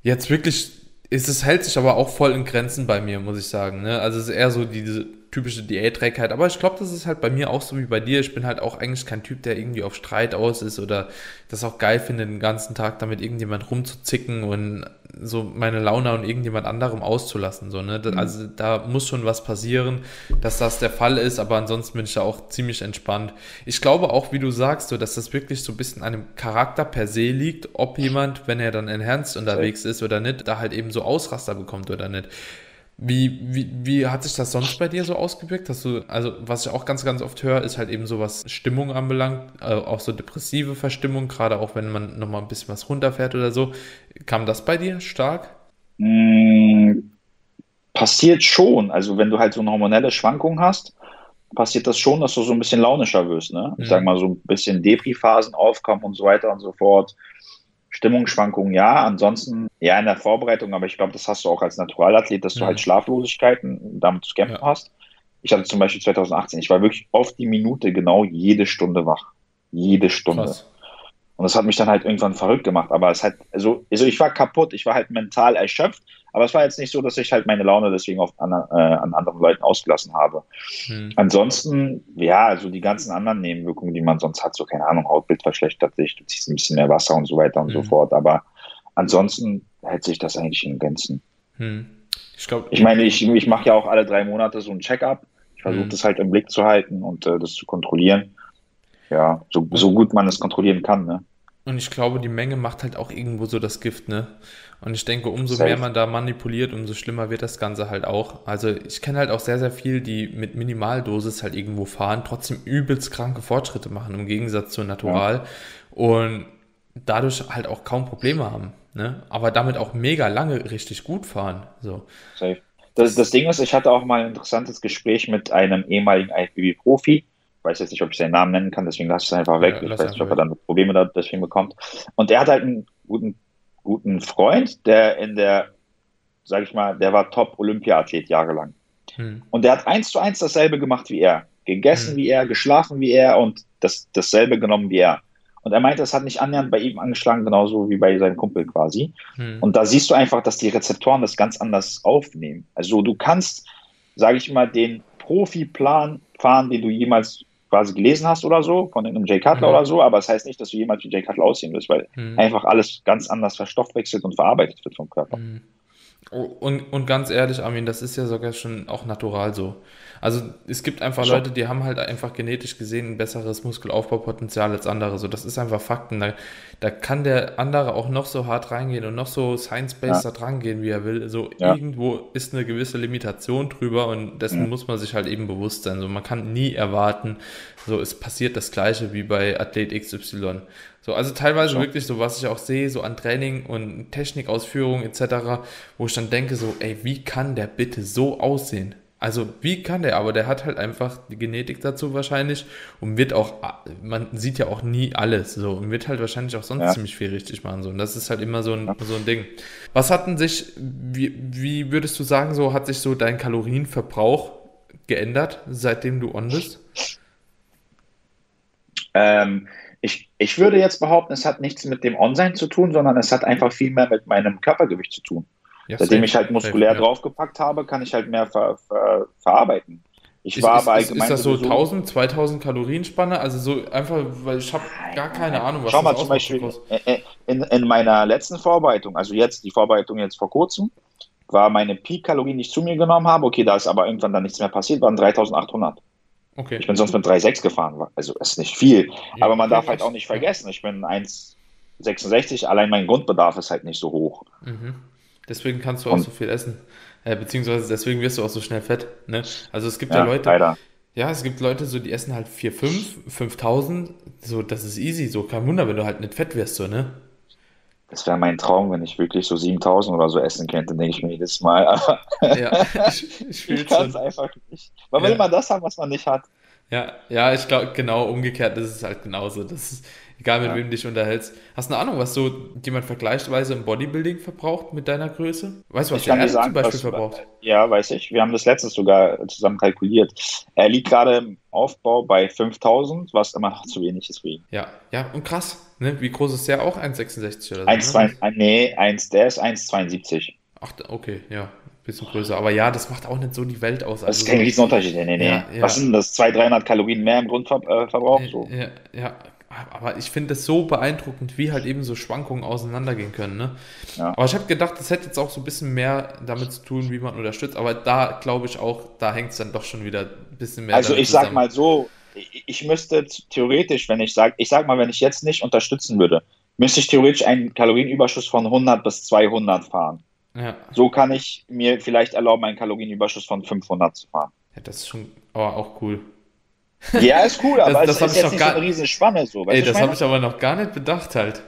jetzt wirklich, ist es hält sich aber auch voll in Grenzen bei mir, muss ich sagen, ne, also es ist eher so diese typische Diätträgheit, aber ich glaube, das ist halt bei mir auch so wie bei dir, ich bin halt auch eigentlich kein Typ, der irgendwie auf Streit aus ist oder das auch geil findet, den ganzen Tag damit irgendjemand rumzuzicken und so meine Laune an irgendjemand anderem auszulassen. So, ne? Mhm. Also da muss schon was passieren, dass das der Fall ist, aber ansonsten bin ich da auch ziemlich entspannt. Ich glaube auch, wie du sagst, so, dass das wirklich so ein bisschen an einem Charakter per se liegt, ob jemand, wenn er dann enhanced unterwegs ist oder nicht, da halt eben so Ausraster bekommt oder nicht. Wie, wie, wie hat sich das sonst bei dir so ausgewirkt? Hast du, also was ich auch ganz, ganz oft höre, ist halt eben so was Stimmung anbelangt, also auch so depressive Verstimmung, gerade auch wenn man nochmal ein bisschen was runterfährt oder so. Kam das bei dir stark? Mm, passiert schon. Also wenn du halt so eine hormonelle Schwankung hast, passiert das schon, dass du so ein bisschen launischer wirst. Ne? Ich mhm. sag mal, so ein bisschen Depri-Phasen aufkommen und so weiter und so fort. Stimmungsschwankungen ja, ansonsten ja in der Vorbereitung, aber ich glaube, das hast du auch als Naturalathlet, dass du halt Schlaflosigkeiten damit zu kämpfen ja. hast. Ich hatte zum Beispiel 2018, ich war wirklich auf die Minute genau jede Stunde wach. Jede Stunde. Krass. Und das hat mich dann halt irgendwann verrückt gemacht. Aber es hat, also, also ich war kaputt, ich war halt mental erschöpft, aber es war jetzt nicht so, dass ich halt meine Laune deswegen auf, an, äh, an anderen Leuten ausgelassen habe. Hm. Ansonsten, ja, also die ganzen anderen Nebenwirkungen, die man sonst hat, so keine Ahnung, Hautbild verschlechtert sich, du ziehst ein bisschen mehr Wasser und so weiter und hm. so fort. Aber ansonsten hält sich das eigentlich in Grenzen. Hm. Ich, glaub, ich meine, ich, ich mache ja auch alle drei Monate so ein Check-up. Ich versuche hm. das halt im Blick zu halten und äh, das zu kontrollieren ja, so, so gut man es kontrollieren kann, ne? Und ich glaube, die Menge macht halt auch irgendwo so das Gift, ne? Und ich denke, umso Safe. mehr man da manipuliert, umso schlimmer wird das Ganze halt auch. Also ich kenne halt auch sehr, sehr viel, die mit Minimaldosis halt irgendwo fahren, trotzdem übelst kranke Fortschritte machen, im Gegensatz zu Natural. Ja. Und dadurch halt auch kaum Probleme haben. Ne? Aber damit auch mega lange richtig gut fahren. So. Safe. Das, das Ding ist, ich hatte auch mal ein interessantes Gespräch mit einem ehemaligen IFBB-Profi, weiß jetzt nicht, ob ich seinen Namen nennen kann, deswegen lasse ich es einfach weg. Ja, ich weiß nicht, ob er dann Probleme da deswegen bekommt. Und der hat halt einen guten, guten Freund, der in der, sag ich mal, der war Top-Olympia-Athlet jahrelang. Hm. Und der hat eins zu eins dasselbe gemacht wie er. gegessen Mhm. wie er, geschlafen wie er und das, dasselbe genommen wie er. Und er meinte, es hat nicht annähernd bei ihm angeschlagen, genauso wie bei seinem Kumpel quasi. Hm. Und da siehst du einfach, dass die Rezeptoren das ganz anders aufnehmen. Also du kannst, sage ich mal, den Profi-Plan fahren, den du jemals quasi gelesen hast oder so, von einem Jay Cutler Mhm. oder so, aber das heißt nicht, dass du jemals wie Jay Cutler aussehen wirst, weil Hm. einfach alles ganz anders verstoffwechselt und verarbeitet wird vom Körper. Mhm. Oh, Und, und ganz ehrlich, Armin, das ist ja sogar schon auch natural so. Also es gibt einfach. Leute, die haben halt einfach genetisch gesehen ein besseres Muskelaufbaupotenzial als andere. So, das ist einfach Fakten. Da, da kann der andere auch noch so hart reingehen und noch so science-based Ja. da dran gehen, wie er will. So Ja. irgendwo ist eine gewisse Limitation drüber und dessen Mhm. muss man sich halt eben bewusst sein. So, man kann nie erwarten, so es passiert das Gleiche wie bei Athlet XY. So, also teilweise So. wirklich so, was ich auch sehe, so an Training und Technikausführung etc., wo ich dann denke so, ey, wie kann der bitte so aussehen? Also, wie kann der? Aber der hat halt einfach die Genetik dazu wahrscheinlich und wird auch, man sieht ja auch nie alles so und wird halt wahrscheinlich auch sonst Ja. ziemlich viel richtig machen so. Und das ist halt immer so ein, so ein Ding. Was hat denn sich, wie, wie würdest du sagen, so hat sich so dein Kalorienverbrauch geändert, seitdem du on bist? Ähm, ich, ich würde jetzt behaupten, es hat nichts mit dem On-Sein zu tun, sondern es hat einfach viel mehr mit meinem Körpergewicht zu tun. Ja, Seitdem safe, ich halt muskulär safe, ja. draufgepackt habe, kann ich halt mehr ver, ver, verarbeiten. Ich Ist, war ist, aber ist, allgemein ist das so sowieso- 1000, 2000 Kalorienspanne? Also so einfach, weil ich habe gar keine Ahnung, was Schau mal zum Beispiel in, in meiner letzten Vorbereitung, also jetzt die Vorbereitung jetzt vor kurzem, war meine Peak-Kalorien, die ich zu mir genommen habe, okay, da ist aber irgendwann dann nichts mehr passiert, waren 3800. Okay. Ich bin sonst mit 3,6 gefahren, also ist nicht viel. Ja, aber man darf halt auch nicht vergessen, ich bin 1,66, allein mein Grundbedarf ist halt nicht so hoch. Mhm. Deswegen kannst du auch Und- so viel essen. Äh, beziehungsweise deswegen wirst du auch so schnell fett. Ne? Also es gibt ja, Ja, Leute, leider. ja, es gibt Leute, so die essen halt 4, 5, 5000, so das ist easy, so kein Wunder, wenn du halt nicht fett wirst, so, ne? Das wäre mein Traum, wenn ich wirklich so 7000 oder so essen könnte, denke ich mir jedes Mal. Aber Ja, [laughs] ich, ich kann es einfach nicht. Man Ja. will immer das haben, was man nicht hat. Ja, ja, ich glaube, genau umgekehrt ist es halt genauso. Das ist egal, mit Ja. wem du dich unterhältst. Hast du eine Ahnung, was so jemand vergleichsweise im Bodybuilding verbraucht mit deiner Größe? Weißt du, was Ich der sagen, zum Beispiel was, verbraucht? ja, weiß ich. Wir haben das letztens sogar zusammen kalkuliert. Er liegt gerade im Aufbau bei 5000, was immer noch zu wenig ist für ihn. Ja, ja, und krass. Ne? Wie groß ist der auch? 1,66 oder so? 1, ne? 2, nee, 1, der ist 1,72. Ach, okay, ja, bisschen größer. Aber ja, das macht auch nicht so die Welt aus. Das Also ist kein so- Riesenunterschied. Nee, nee, nee. Ja, ja. Was sind das? 200, 300 Kalorien mehr im Grundverbrauch? So. Ja, ja, aber ich finde es so beeindruckend, wie halt eben so Schwankungen auseinandergehen können. Ne? Ja. Aber ich habe gedacht, das hätte jetzt auch so ein bisschen mehr damit zu tun, wie man unterstützt. Aber da glaube ich auch, da hängt es dann doch schon wieder ein bisschen mehr Also ich sag zusammen. mal so, ich, ich müsste theoretisch, wenn ich sage, ich sag mal, wenn ich jetzt nicht unterstützen würde, müsste ich theoretisch einen Kalorienüberschuss von 100 bis 200 fahren. Ja, So kann ich mir vielleicht erlauben, einen Kalorienüberschuss von 500 zu fahren. ja, das ist schon aber auch cool. Ja, ist cool, aber Das- das ist jetzt nicht gar- so eine riesen Spanne. So, Ey, das habe ich aber noch gar nicht bedacht halt.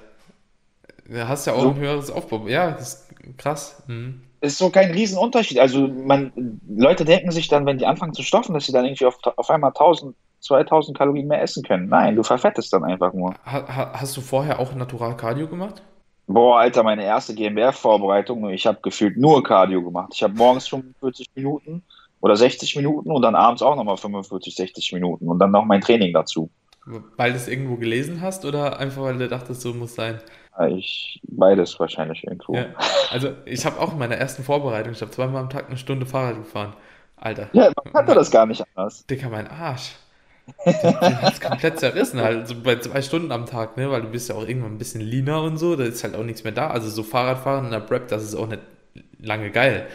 Du hast ja auch So. ein höheres Aufbau. Ja, das ist krass. Mhm. meine? ist so kein Riesenunterschied. Also man, Leute denken sich dann, wenn die anfangen zu stoffen, dass sie dann irgendwie auf, auf einmal 1000, 2000 Kalorien mehr essen können. Nein, du verfettest dann einfach nur. Ha, ha, hast du vorher auch Natural Cardio gemacht? Boah, Alter, meine erste GmbF-Vorbereitung, ich habe gefühlt nur Cardio gemacht. Ich habe morgens 45 Minuten oder 60 Minuten und dann abends auch nochmal 45, 60 Minuten und dann noch mein Training dazu. Weil du es irgendwo gelesen hast oder einfach weil du dachtest, so muss sein? Ich, beides wahrscheinlich irgendwo. Ja. Also ich habe auch in meiner ersten Vorbereitung, ich habe zweimal am Tag eine Stunde Fahrrad gefahren. Alter, Ja, man kannte das gar nicht anders. Dicker, mein Arsch. Den hat's komplett zerrissen, halt. So bei zwei Stunden am Tag, ne? Weil du bist ja auch irgendwann ein bisschen leaner und so, da ist halt auch nichts mehr da. Also so Fahrradfahren in der Prep, das ist auch nicht lange geil.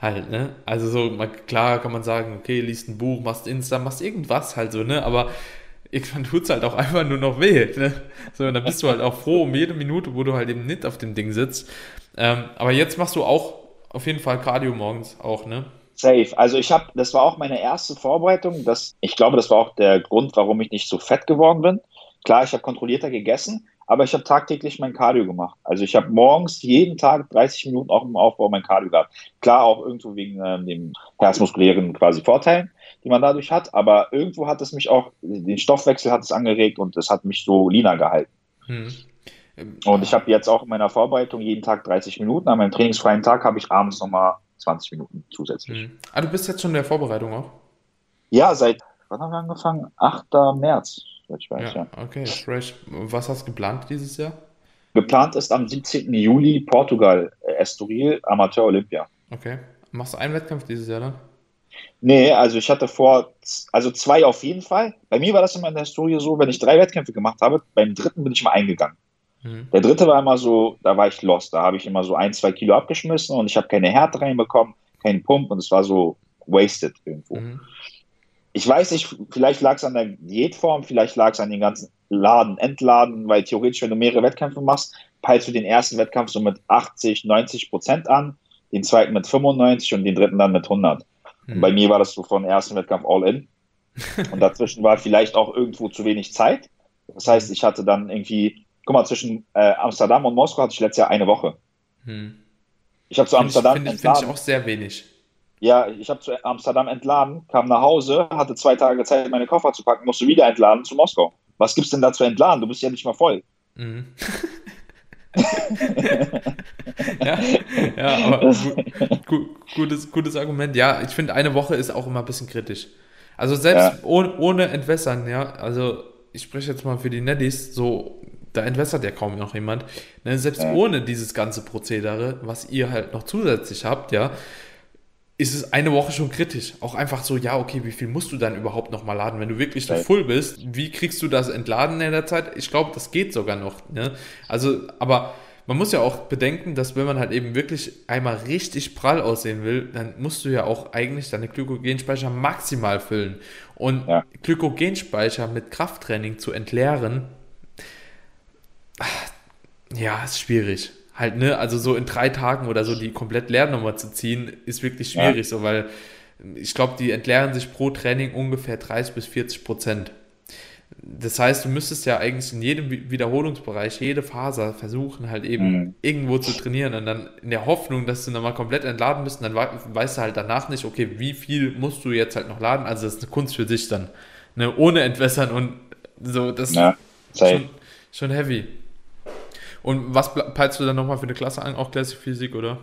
Halt, ne? Also so, klar kann man sagen, okay, liest ein Buch, machst Insta, machst irgendwas halt so, ne? Aber irgendwann [laughs] tut's halt auch einfach nur noch weh, ne? So, und dann bist du halt auch froh um jede Minute, wo du halt eben nicht auf dem Ding sitzt. Ähm, aber jetzt machst du auch auf jeden Fall Cardio morgens auch, ne? Safe. Also ich habe, das war auch meine erste Vorbereitung. Das, ich glaube, das war auch der Grund, warum ich nicht so fett geworden bin. Klar, ich habe kontrollierter gegessen, aber ich habe tagtäglich mein Cardio gemacht. Also ich habe morgens jeden Tag 30 Minuten auch im Aufbau mein Cardio gehabt. Klar, auch irgendwo wegen ähm, dem herzmuskulären quasi Vorteilen, die man dadurch hat, aber irgendwo hat es mich auch, den Stoffwechsel hat es angeregt und es hat mich so leaner gehalten. Hm. Ähm, Und ich habe jetzt auch in meiner Vorbereitung jeden Tag 30 Minuten. An meinem trainingsfreien Tag habe ich abends nochmal 20 Minuten zusätzlich. Hm. Ah, du bist jetzt schon in der Vorbereitung auch? Ja, seit wann haben wir angefangen? 8. März, ich weiß, ja. ja. Okay, fresh. Was hast du geplant dieses Jahr? Geplant ist am 17. Juli Portugal, äh, Estoril, Amateur Olympia. Okay. Machst du einen Wettkampf dieses Jahr dann? Nee, also ich hatte vor, also zwei auf jeden Fall. Bei mir war das immer in der Historie so, wenn ich drei Wettkämpfe gemacht habe, beim dritten bin ich mal eingegangen. Mhm. Der dritte war immer so, da war ich lost. Da habe ich immer so ein, zwei Kilo abgeschmissen und ich habe keine Härte reinbekommen, keinen Pump und es war so wasted irgendwo. Mhm. Ich weiß nicht, vielleicht lag es an der Diätform, vielleicht lag es an den ganzen Laden, Entladen, weil theoretisch, wenn du mehrere Wettkämpfe machst, peilst du den ersten Wettkampf so mit 80, 90 Prozent an, den zweiten mit 95 und den dritten dann mit 100. Mhm. bei mir war das so von ersten Wettkampf all in. [laughs] Und dazwischen war vielleicht auch irgendwo zu wenig Zeit. Das heißt, ich hatte dann irgendwie, guck mal, zwischen äh, Amsterdam und Moskau hatte ich letztes Jahr eine Woche. Hm. Ich habe zu Amsterdam ich, Finde ich auch sehr wenig. Ja, ich habe zu Amsterdam entladen, kam nach Hause, hatte zwei Tage Zeit, meine Koffer zu packen, musste wieder entladen zu Moskau. Was gibt's denn da zu entladen? Du bist ja nicht mal voll. Mhm. [laughs] ja, ja, aber [laughs] gu gutes, gutes Argument. Ja, ich finde, eine Woche ist auch immer ein bisschen kritisch. Also selbst ja. ohne, ohne Entwässern, ja, also ich spreche jetzt mal für die Netties, so, da entwässert ja kaum noch jemand. Ne, selbst ja. ohne dieses ganze Prozedere, was ihr halt noch zusätzlich habt, ja, ist es eine Woche schon kritisch. Auch einfach so, ja, okay, wie viel musst du dann überhaupt noch mal laden? Wenn du wirklich so voll bist, wie kriegst du das entladen in der Zeit? Ich glaube, das geht sogar noch. Ne? Also, aber man muss ja auch bedenken, dass wenn man halt eben wirklich einmal richtig prall aussehen will, dann musst du ja auch eigentlich deine Glykogenspeicher maximal füllen. Und ja. Glykogenspeicher mit Krafttraining zu entleeren, ja, ist schwierig halt, ne, also so in drei Tagen oder so die komplett leer nochmal zu ziehen, ist wirklich schwierig, ja. so, weil ich glaube, die entleeren sich pro Training ungefähr 30 bis 40 Prozent. Das heißt, du müsstest ja eigentlich in jedem Wiederholungsbereich, jede Faser versuchen, halt eben mhm. irgendwo zu trainieren und dann in der Hoffnung, dass du nochmal komplett entladen bist, dann weißt du halt danach nicht, okay, wie viel musst du jetzt halt noch laden. Also, das ist eine Kunst für sich dann. Ne, ohne Entwässern und so, das ja, ist schon, schon heavy. Und was peilst du dann nochmal für eine Klasse an? Auch Classic Physik, oder?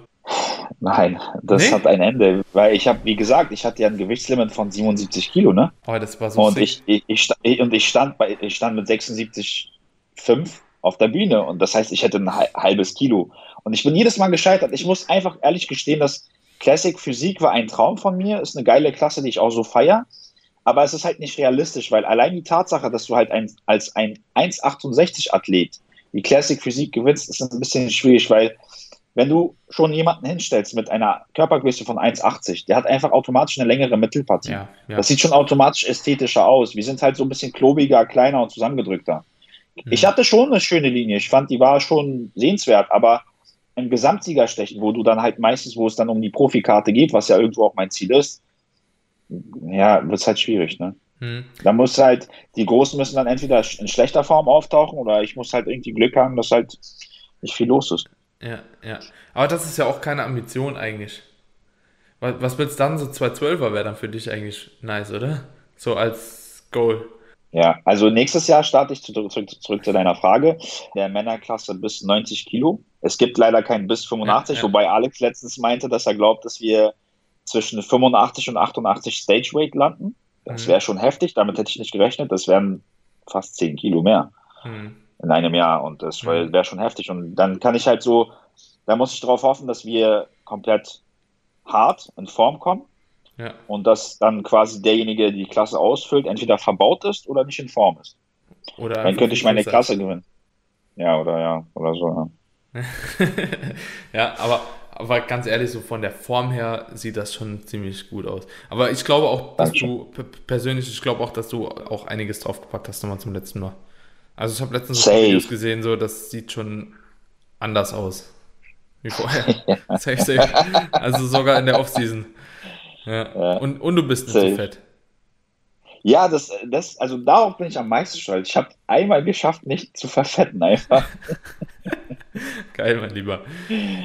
Nein, das nee? hat ein Ende. Weil ich habe, wie gesagt, ich hatte ja ein Gewichtslimit von 77 Kilo, ne? Oh, das war so Und ich, ich, ich, und ich stand bei, ich stand mit 76,5 auf der Bühne. Und das heißt, ich hätte ein halbes Kilo. Und ich bin jedes Mal gescheitert. Ich muss einfach ehrlich gestehen, dass Classic Physik war ein Traum von mir. Ist eine geile Klasse, die ich auch so feiere. Aber es ist halt nicht realistisch, weil allein die Tatsache, dass du halt ein, als ein 1,68 Athlet die Classic Physik gewinnst, ist ein bisschen schwierig, weil wenn du schon jemanden hinstellst mit einer Körpergröße von 1,80, der hat einfach automatisch eine längere Mittelpartie. Ja, ja. Das sieht schon automatisch ästhetischer aus. Wir sind halt so ein bisschen klobiger, kleiner und zusammengedrückter. Mhm. Ich hatte schon eine schöne Linie. Ich fand, die war schon sehenswert, aber im Gesamtsiegerstechen, wo du dann halt meistens, wo es dann um die Profikarte geht, was ja irgendwo auch mein Ziel ist, ja, wird es halt schwierig, ne? Hm. Da muss halt, die Großen müssen dann entweder in schlechter Form auftauchen oder ich muss halt irgendwie Glück haben, dass halt nicht viel los ist. Ja, ja. Aber das ist ja auch keine Ambition eigentlich. Was, was willst du dann? So 212er wäre dann für dich eigentlich nice, oder? So als Goal. Ja, also nächstes Jahr starte ich zurück, zurück, zurück zu deiner Frage. Der Männerklasse bis 90 Kilo. Es gibt leider keinen bis 85, ja, ja. wobei Alex letztens meinte, dass er glaubt, dass wir zwischen 85 und 88 Stage Weight landen. Das mhm. wäre schon heftig, damit hätte ich nicht gerechnet. Das wären fast 10 Kilo mehr mhm. in einem Jahr und das mhm. wäre schon heftig. Und dann kann ich halt so, da muss ich darauf hoffen, dass wir komplett hart in Form kommen. Ja. Und dass dann quasi derjenige, der die Klasse ausfüllt, entweder verbaut ist oder nicht in Form ist. Oder dann könnte ich meine Klasse gewinnen. Ja, oder ja, oder so. Ja, [laughs] ja aber aber ganz ehrlich, so von der Form her sieht das schon ziemlich gut aus. Aber ich glaube auch, dass Dankeschön. du persönlich, ich glaube auch, dass du auch einiges draufgepackt hast nochmal zum letzten Mal. Also ich habe letztens so Videos gesehen, so das sieht schon anders aus. Wie vorher. [laughs] safe, safe. Also sogar in der Offseason. Ja. ja. Und, und du bist nicht safe. so fett. Ja, das, das, also darauf bin ich am meisten stolz. Ich habe einmal geschafft, nicht zu verfetten einfach. [laughs] Geil, mein Lieber.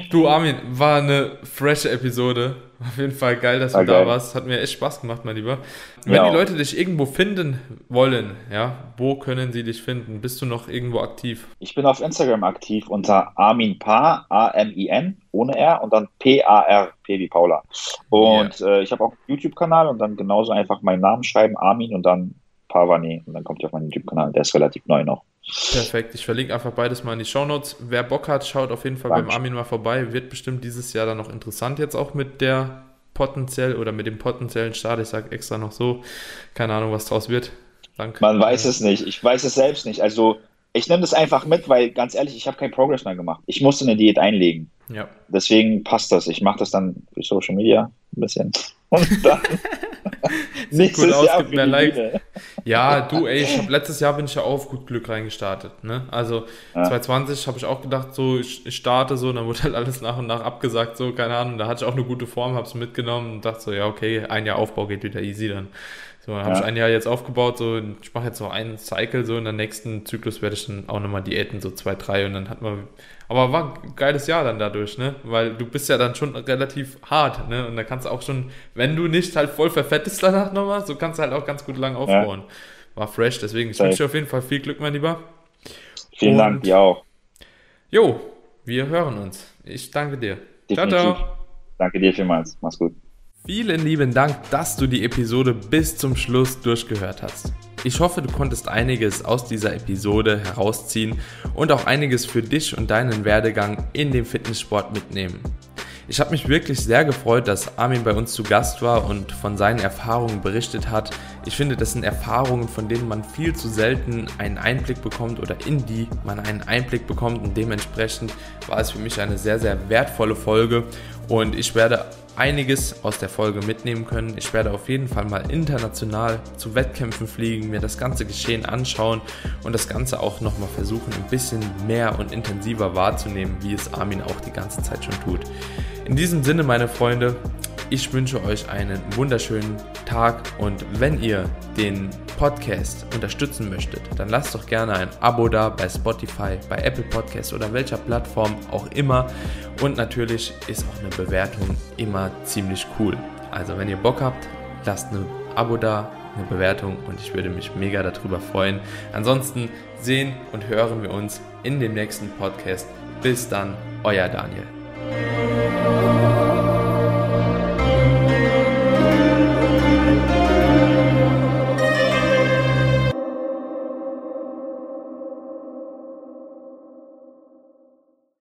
Du, Armin, war eine frische Episode. Auf jeden Fall geil, dass War du geil. da warst. Hat mir echt Spaß gemacht, mein Lieber. Wenn ja. die Leute dich irgendwo finden wollen, ja, wo können sie dich finden? Bist du noch irgendwo aktiv? Ich bin auf Instagram aktiv unter Armin Pa, A-M-I-N, ohne R und dann P-A-R, P wie Paula. Und yeah. äh, ich habe auch einen YouTube-Kanal und dann genauso einfach meinen Namen schreiben, Armin und dann Pavani und dann kommt ihr auf meinen YouTube-Kanal. Der ist relativ neu noch. Perfekt, ich verlinke einfach beides mal in die Shownotes. Wer Bock hat, schaut auf jeden Fall Danke. beim Armin mal vorbei. Wird bestimmt dieses Jahr dann noch interessant jetzt auch mit der potenziell oder mit dem potenziellen Start. Ich sage extra noch so. Keine Ahnung, was draus wird. Danke. Man weiß es nicht. Ich weiß es selbst nicht. Also ich nehme das einfach mit, weil ganz ehrlich, ich habe keinen Progress mehr gemacht. Ich musste eine Diät einlegen. Ja. Deswegen passt das. Ich mache das dann für Social Media ein bisschen. Und dann [laughs] Sieht gut aus, gibt mehr Likes. Ja, du, ey, ich hab, letztes Jahr bin ich ja auch auf gut Glück reingestartet. Ne? Also ja. 2020 habe ich auch gedacht, so ich, ich, starte so, dann wurde halt alles nach und nach abgesagt, so, keine Ahnung. Da hatte ich auch eine gute Form, habe es mitgenommen und dachte so, ja, okay, ein Jahr Aufbau geht wieder easy dann. So, dann habe ja. ich ein Jahr jetzt aufgebaut, so, ich mache jetzt noch einen Cycle, so in der nächsten Zyklus werde ich dann auch nochmal Diäten, so zwei, drei und dann hat man, aber war ein geiles Jahr dann dadurch, ne, weil du bist ja dann schon relativ hart, ne, und da kannst du auch schon, wenn du nicht halt voll verfettest danach nochmal, so kannst du halt auch ganz gut lang aufbauen. Ja. War fresh, deswegen, ich wünsche dir auf jeden Fall viel Glück, mein Lieber. Vielen und, Dank, dir auch. Jo, wir hören uns. Ich danke dir. Definitiv. Ciao, ciao. Danke dir vielmals. Mach's gut. Vielen lieben Dank, dass du die Episode bis zum Schluss durchgehört hast. Ich hoffe, du konntest einiges aus dieser Episode herausziehen und auch einiges für dich und deinen Werdegang in dem Fitnesssport mitnehmen. Ich habe mich wirklich sehr gefreut, dass Armin bei uns zu Gast war und von seinen Erfahrungen berichtet hat. Ich finde, das sind Erfahrungen, von denen man viel zu selten einen Einblick bekommt oder in die man einen Einblick bekommt und dementsprechend war es für mich eine sehr, sehr wertvolle Folge und ich werde einiges aus der Folge mitnehmen können. Ich werde auf jeden Fall mal international zu Wettkämpfen fliegen, mir das ganze Geschehen anschauen und das Ganze auch nochmal versuchen, ein bisschen mehr und intensiver wahrzunehmen, wie es Armin auch die ganze Zeit schon tut. In diesem Sinne, meine Freunde, ich wünsche euch einen wunderschönen Tag und wenn ihr den Podcast unterstützen möchtet, dann lasst doch gerne ein Abo da bei Spotify, bei Apple Podcasts oder welcher Plattform auch immer. Und natürlich ist auch eine Bewertung immer ziemlich cool. Also wenn ihr Bock habt, lasst ein Abo da, eine Bewertung und ich würde mich mega darüber freuen. Ansonsten sehen und hören wir uns in dem nächsten Podcast. Bis dann, euer Daniel.